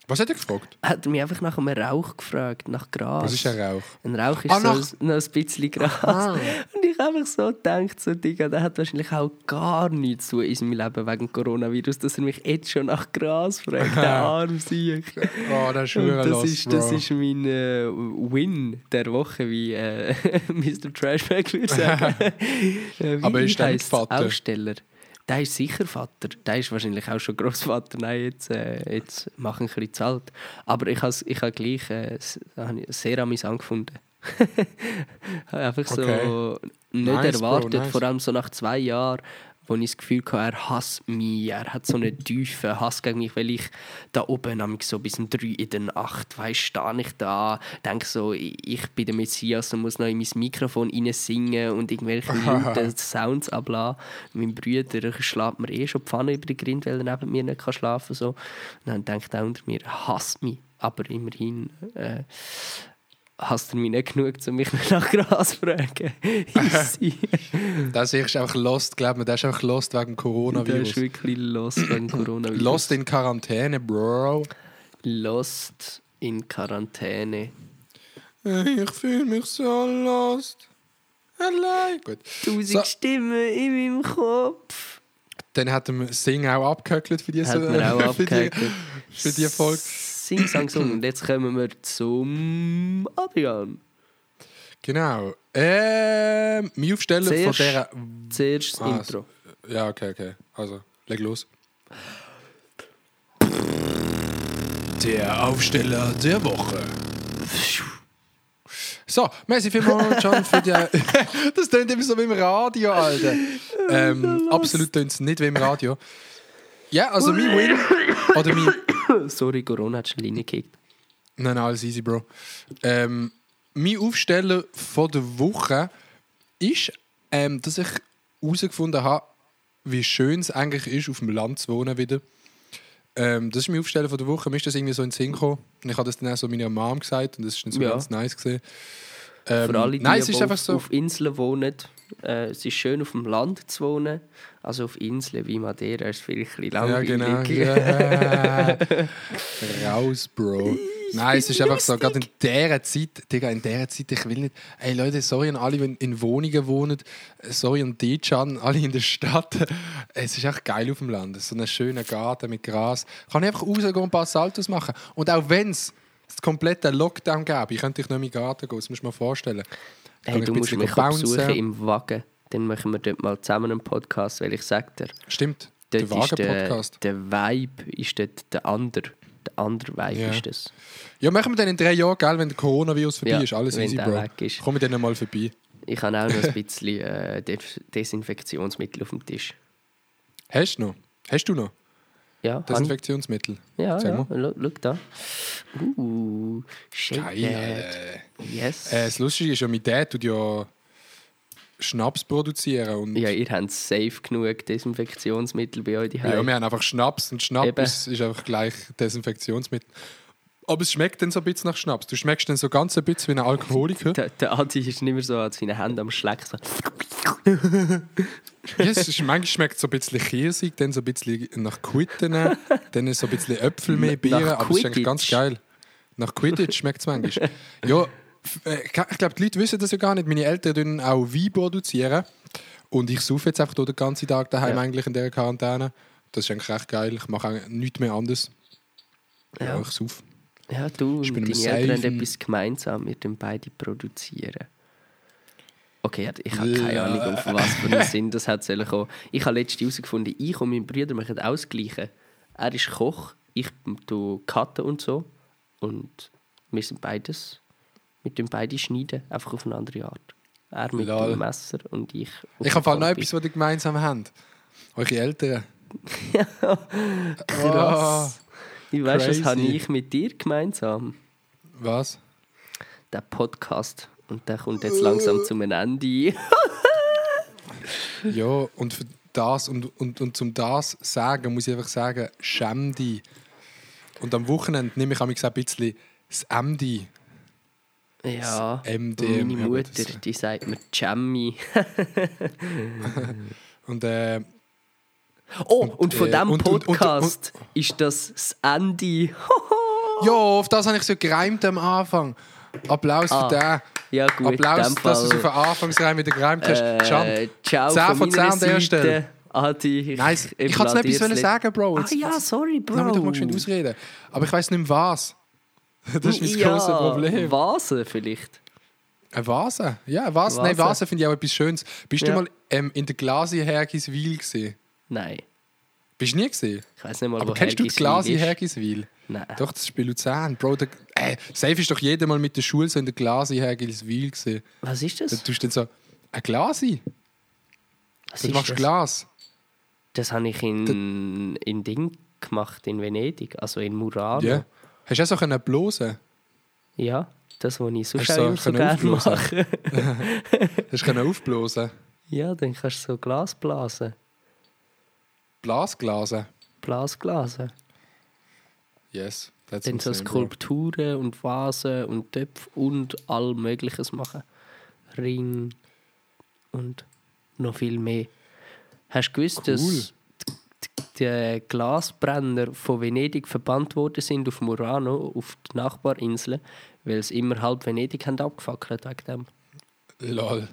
Was hat er gefragt? Hat er mich einfach nach einem Rauch gefragt, nach Gras. Was ist ein Rauch? Ein Rauch ist Ah, so nach- noch ein bisschen Gras. Ah. Und ich habe einfach so gedacht, so, Digga, der hat wahrscheinlich auch gar nichts zu in seinem Leben wegen Coronavirus, dass er mich jetzt schon nach Gras fragt, der arm Sieg. Oh, das ist Und das ist, das ist mein äh, Win der Woche, wie äh, Mr. Trashback würde sagen. Äh, wie Aber ist der? Vater? Aussteller. Der ist sicher Vater. Der ist wahrscheinlich auch schon Großvater. Nein, jetzt, äh, jetzt mache ich ein bisschen zu alt. Aber ich habe ich habe gleich äh, sehr amüsant gefunden. Habe Einfach so Okay. nicht Nice, Bro, erwartet, nice. vor allem so nach zwei Jahren, wo ich das Gefühl hatte, er hasst mich. Er hat so einen tiefen Hass gegen mich, weil ich da oben nämlich so bis um drei in der Nacht, weißt, stehe ich da, denke so, ich bin der Messias und muss noch in mein Mikrofon rein singen und irgendwelche lauten Sounds ablassen. Mein Bruder schlägt mir eh schon die Pfanne über die Grind, weil er neben mir nicht kann schlafen kann. So. Und dann denkt er unter mir, hasst mich. Aber immerhin äh, hasst er mich nicht genug, um mich nach Gras zu fragen. Easy. Das ist einfach lost, glaub mir. Das ist einfach lost wegen Der ist Coronavirus. wirklich lost wegen Coronavirus. Lost in Quarantäne, Bro. Lost in Quarantäne. Ich fühle mich so lost. Allein. Gut. Tausend So. Stimmen in meinem Kopf. Dann hat er Sing auch abgehöckelt für diese für die, für die Folge. Sing, sang, sung. Und jetzt kommen wir zum Adrian. Genau. Ähm, mein Aufsteller von Zuerst- dieser. Zuerst das Ah, Intro. Ja, okay, okay. Also, leg los. Der Aufsteller der Woche. So, merci vielmals, John, für die. das klingt immer so wie im Radio, Alter. Ähm, absolut klingt es nicht wie im Radio. Ja, also mein Win. Oder mein. Sorry, Corona hat schon reingekickt. Nein, nein, alles easy, Bro. Ähm, mein Aufsteller von der Woche ist, ähm, dass ich herausgefunden habe, wie schön es eigentlich ist, auf dem Land zu wohnen wieder. Ähm, das ist mein Aufsteller von der Woche. Mir ist das irgendwie so in den Sinn gekommen. Und ich habe das dann auch so meiner Mom gesagt und das ist dann so Ja. ganz nice gesehen. Ähm, Für alle, die, nein, es die ist einfach auf, so. auf Inseln wohnen, äh, es ist schön, auf dem Land zu wohnen. Also auf Inseln wie Madeira ist es vielleicht ein bisschen Ja, langweilig. genau. Ja. Raus, Bro. Nein, es ist einfach so, gerade in dieser Zeit, Digga, in dieser Zeit, ich will nicht. Ey Leute, sorry an alle, die in Wohnungen wohnen, sorry an DJ an alle in der Stadt. Es ist echt geil auf dem Land. So einen schönen Garten mit Gras. Kann ich einfach rausgehen und ein paar Saltos machen. Und auch wenn es das komplette Lockdown gäbe, ich könnte ich nicht mehr in den Garten gehen, das musst du mir vorstellen. Hey, ich du musst mich besuchen im Wagen. Dann machen wir dort mal zusammen einen Podcast, weil ich sage dir, Stimmt, der ist der, Wagen-Podcast. der Vibe ist dort der andere. Der andere Vibe Ja. ist das. Ja, machen wir dann in drei Jahren, gell, wenn der Coronavirus vorbei Ja, ist. Alles easy, Bro. ist. Komm dann mal vorbei. Ich habe auch noch ein bisschen äh, Des- Desinfektionsmittel auf dem Tisch. Hast du noch? Hast du noch? Ja, Desinfektionsmittel? ja, Sag ja. mal. Schau da. Uh, shake Geil. that. Yes. äh, das Lustige ist ja, mein Dad tut ja Schnaps produzieren. Und ja, ihr habt safe genug Desinfektionsmittel bei euch ja, wir haben einfach Schnaps und Schnaps Eben. ist einfach gleich Desinfektionsmittel. Aber es schmeckt dann so ein bisschen nach Schnaps. Du schmeckst dann so ganz ein bisschen wie ein Alkoholiker. Der, der Adi ist nicht mehr so an seinen Händen am Schlecken. Ja, es ist, manchmal schmeckt es so ein bisschen Kirsig, dann so ein bisschen nach Quitten, dann so ein bisschen Äpfel mehr, Bier. Aber es ist eigentlich ganz geil. Nach Quidditch schmeckt es manchmal. Ja, äh, ich glaube, die Leute wissen das ja gar nicht. Meine Eltern produzieren auch Wein. Produzieren. Und ich saufe jetzt einfach den ganzen Tag daheim Ja. eigentlich in dieser Quarantäne. Das ist eigentlich recht geil. Ich mache nichts mehr anderes. Ja, Ja. ich saufe. Ja, du Ich und deine Eltern haben etwas gemeinsam. Wir tun beide produzieren. Okay, ich habe keine Ahnung, auf was für einen Sinn das hat sollen kommen. Ich habe letztens herausgefunden, ich und mein Bruder machen Gleiche. Er ist Koch, ich tue Cutten und so. Und wir sind beides, wir tun beide schneiden, einfach auf eine andere Art. Er mit Lol. dem Messer und ich Ich habe noch etwas, was ihr gemeinsam habt. Eure Eltern. Krass. Ich weiß, was habe ich mit dir gemeinsam? Was? Der Podcast. Und der kommt jetzt langsam zum Ende. Ja, und für das und, und, und zum das sagen, muss ich einfach sagen, schäm dich. Und am Wochenende nehme ich auch ein bisschen das MD. Ja, MDM, meine Mutter, das- die sagt mir Jammy. Und äh, Oh, und, von äh, diesem und- und- und- Podcast ist das das Ende. ja, auf das habe ich so gereimt am Anfang. Applaus Ah, für den. ja gut, Applaus, dass du es auf den Anfangsreim wieder gereimt hast. Äh, Ciao 10 von, von 10 meiner an der. Stelle. Adi, ich Nice. Ich wollte noch etwas sagen, Bro. Ah Jetzt- ja, sorry, Bro. Lass mich doch mal schön ausreden. Aber ich weiß nicht mehr was. Das ist mein ja, grosses Problem. Vase vielleicht. Eine Vase? Ja, eine Vase. Nein, Vase. Vase finde ich auch etwas Schönes. Bist du Ja. mal ähm, in der Glasi Hergiswil gesehen? Nein, Bist du nie gesehen? ich weiß nicht mal, Aber kennst du Hergiswil Glasi ist. Hergiswil? Nein. Doch, das ist bei Luzern. Bro, der, äh, safe ist doch jeder mal mit der Schule so in der Glasi Hergiswil gesehen. Was ist Da das? tust du dann so, eine Glasi? Was Du ist machst das? Glas. Das habe ich in, in Ding gemacht, in Venedig, also in Murano. Ja. Hast du auch so können blosen? Ja, das, was ich sonst auch so so gerne mache. Hast du können aufblasen? Ja, dann kannst du so Glas blasen. Blasglasen? Blasglasen. Yes. That's Dann so. Skulpturen und Vasen und Töpfe und all Mögliches machen. Ring und noch viel mehr. Hast du gewusst, Cool. dass die Glasbrenner von Venedig verbannt worden sind auf Murano, auf die Nachbarinseln, weil sie immer halb Venedig haben abgefackelt wegen dem. Lol.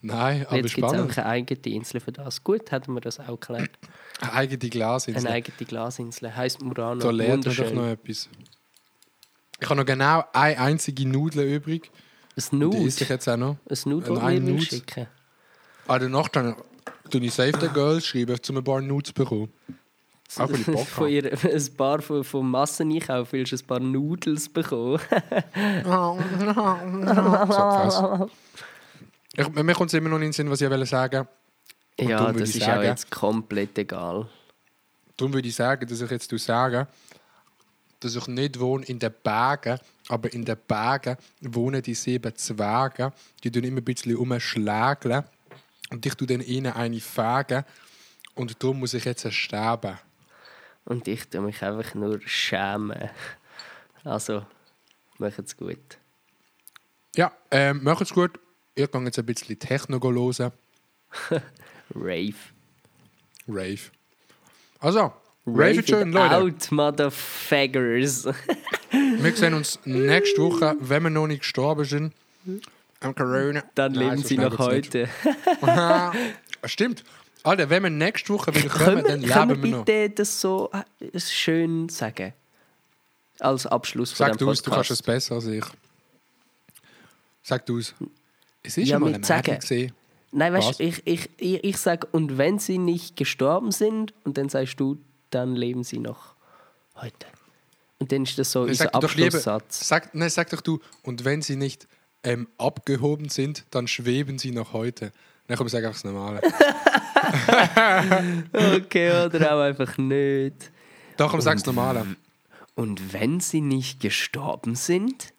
Nein, aber Jetzt gibt es spannend. einfach eine eigene Insel für das. Gut, hätten wir das auch geklärt. Eine eigene Glasinsel. Eine eigene Glasinsel. Heißt Murano. Da lernt man doch noch etwas. Ich habe noch genau eine einzige Nudel übrig. Ein Die esse ich jetzt auch noch. Ein Nude, das mir Nude. willst schicken Ah, danach dann tue ich Save the Girls schreiben, um ein paar Nudes zu bekommen. Auch weil ich Bock von ihr, ein paar von, vom Masseneinkauf willst du ein paar Nudels bekommen. So ich, mir kommt es immer noch in den Sinn, was ich wollte sagen. Und ja, das ist sagen- auch jetzt komplett egal. Darum würde ich sagen, dass ich jetzt sage, dass ich nicht wohne in den Bergen, aber in den Bergen wohnen die sieben Zwerge. Die tun immer ein bisschen umschlägeln. Und ich tue dann ihnen eine fegen. Und darum muss ich jetzt sterben. Und ich tue mich einfach nur schämen. Also, macht's gut. Ja, ähm, macht's gut. Ich gehe jetzt ein bisschen Techno hören. Rave. Rave. Also, Rave schön, Leute. out, Motherfuckers. Wir sehen uns nächste Woche, wenn wir noch nicht gestorben sind. Am Corona. Dann Nein, leben so sie noch heute. Stimmt. Alter, wenn wir nächste Woche wieder Können, kommen, dann wir- können leben wir wir noch. bitte das so äh, schön sagen? Als Abschluss von Sag du aus, du kannst es besser als ich. Sag du aus. Es ist Ja, mal ein sagen. Gesehen. Nein, weißt du, ich, ich, ich, ich sage, und wenn sie nicht gestorben sind, und dann sagst du, dann leben sie noch heute. Und dann ist das so Dann unser Abschlusssatz. sag, nein, sag doch du, und wenn sie nicht ähm, abgehoben sind, dann schweben sie noch heute. Dann komm, sag einfach das Normale. Okay, oder auch einfach nicht. Doch, komm, sag das Normale. Und wenn sie nicht gestorben sind,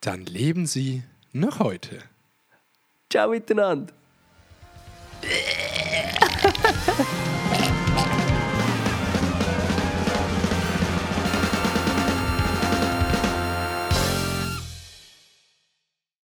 Dann leben sie noch heute. ciao miteinander.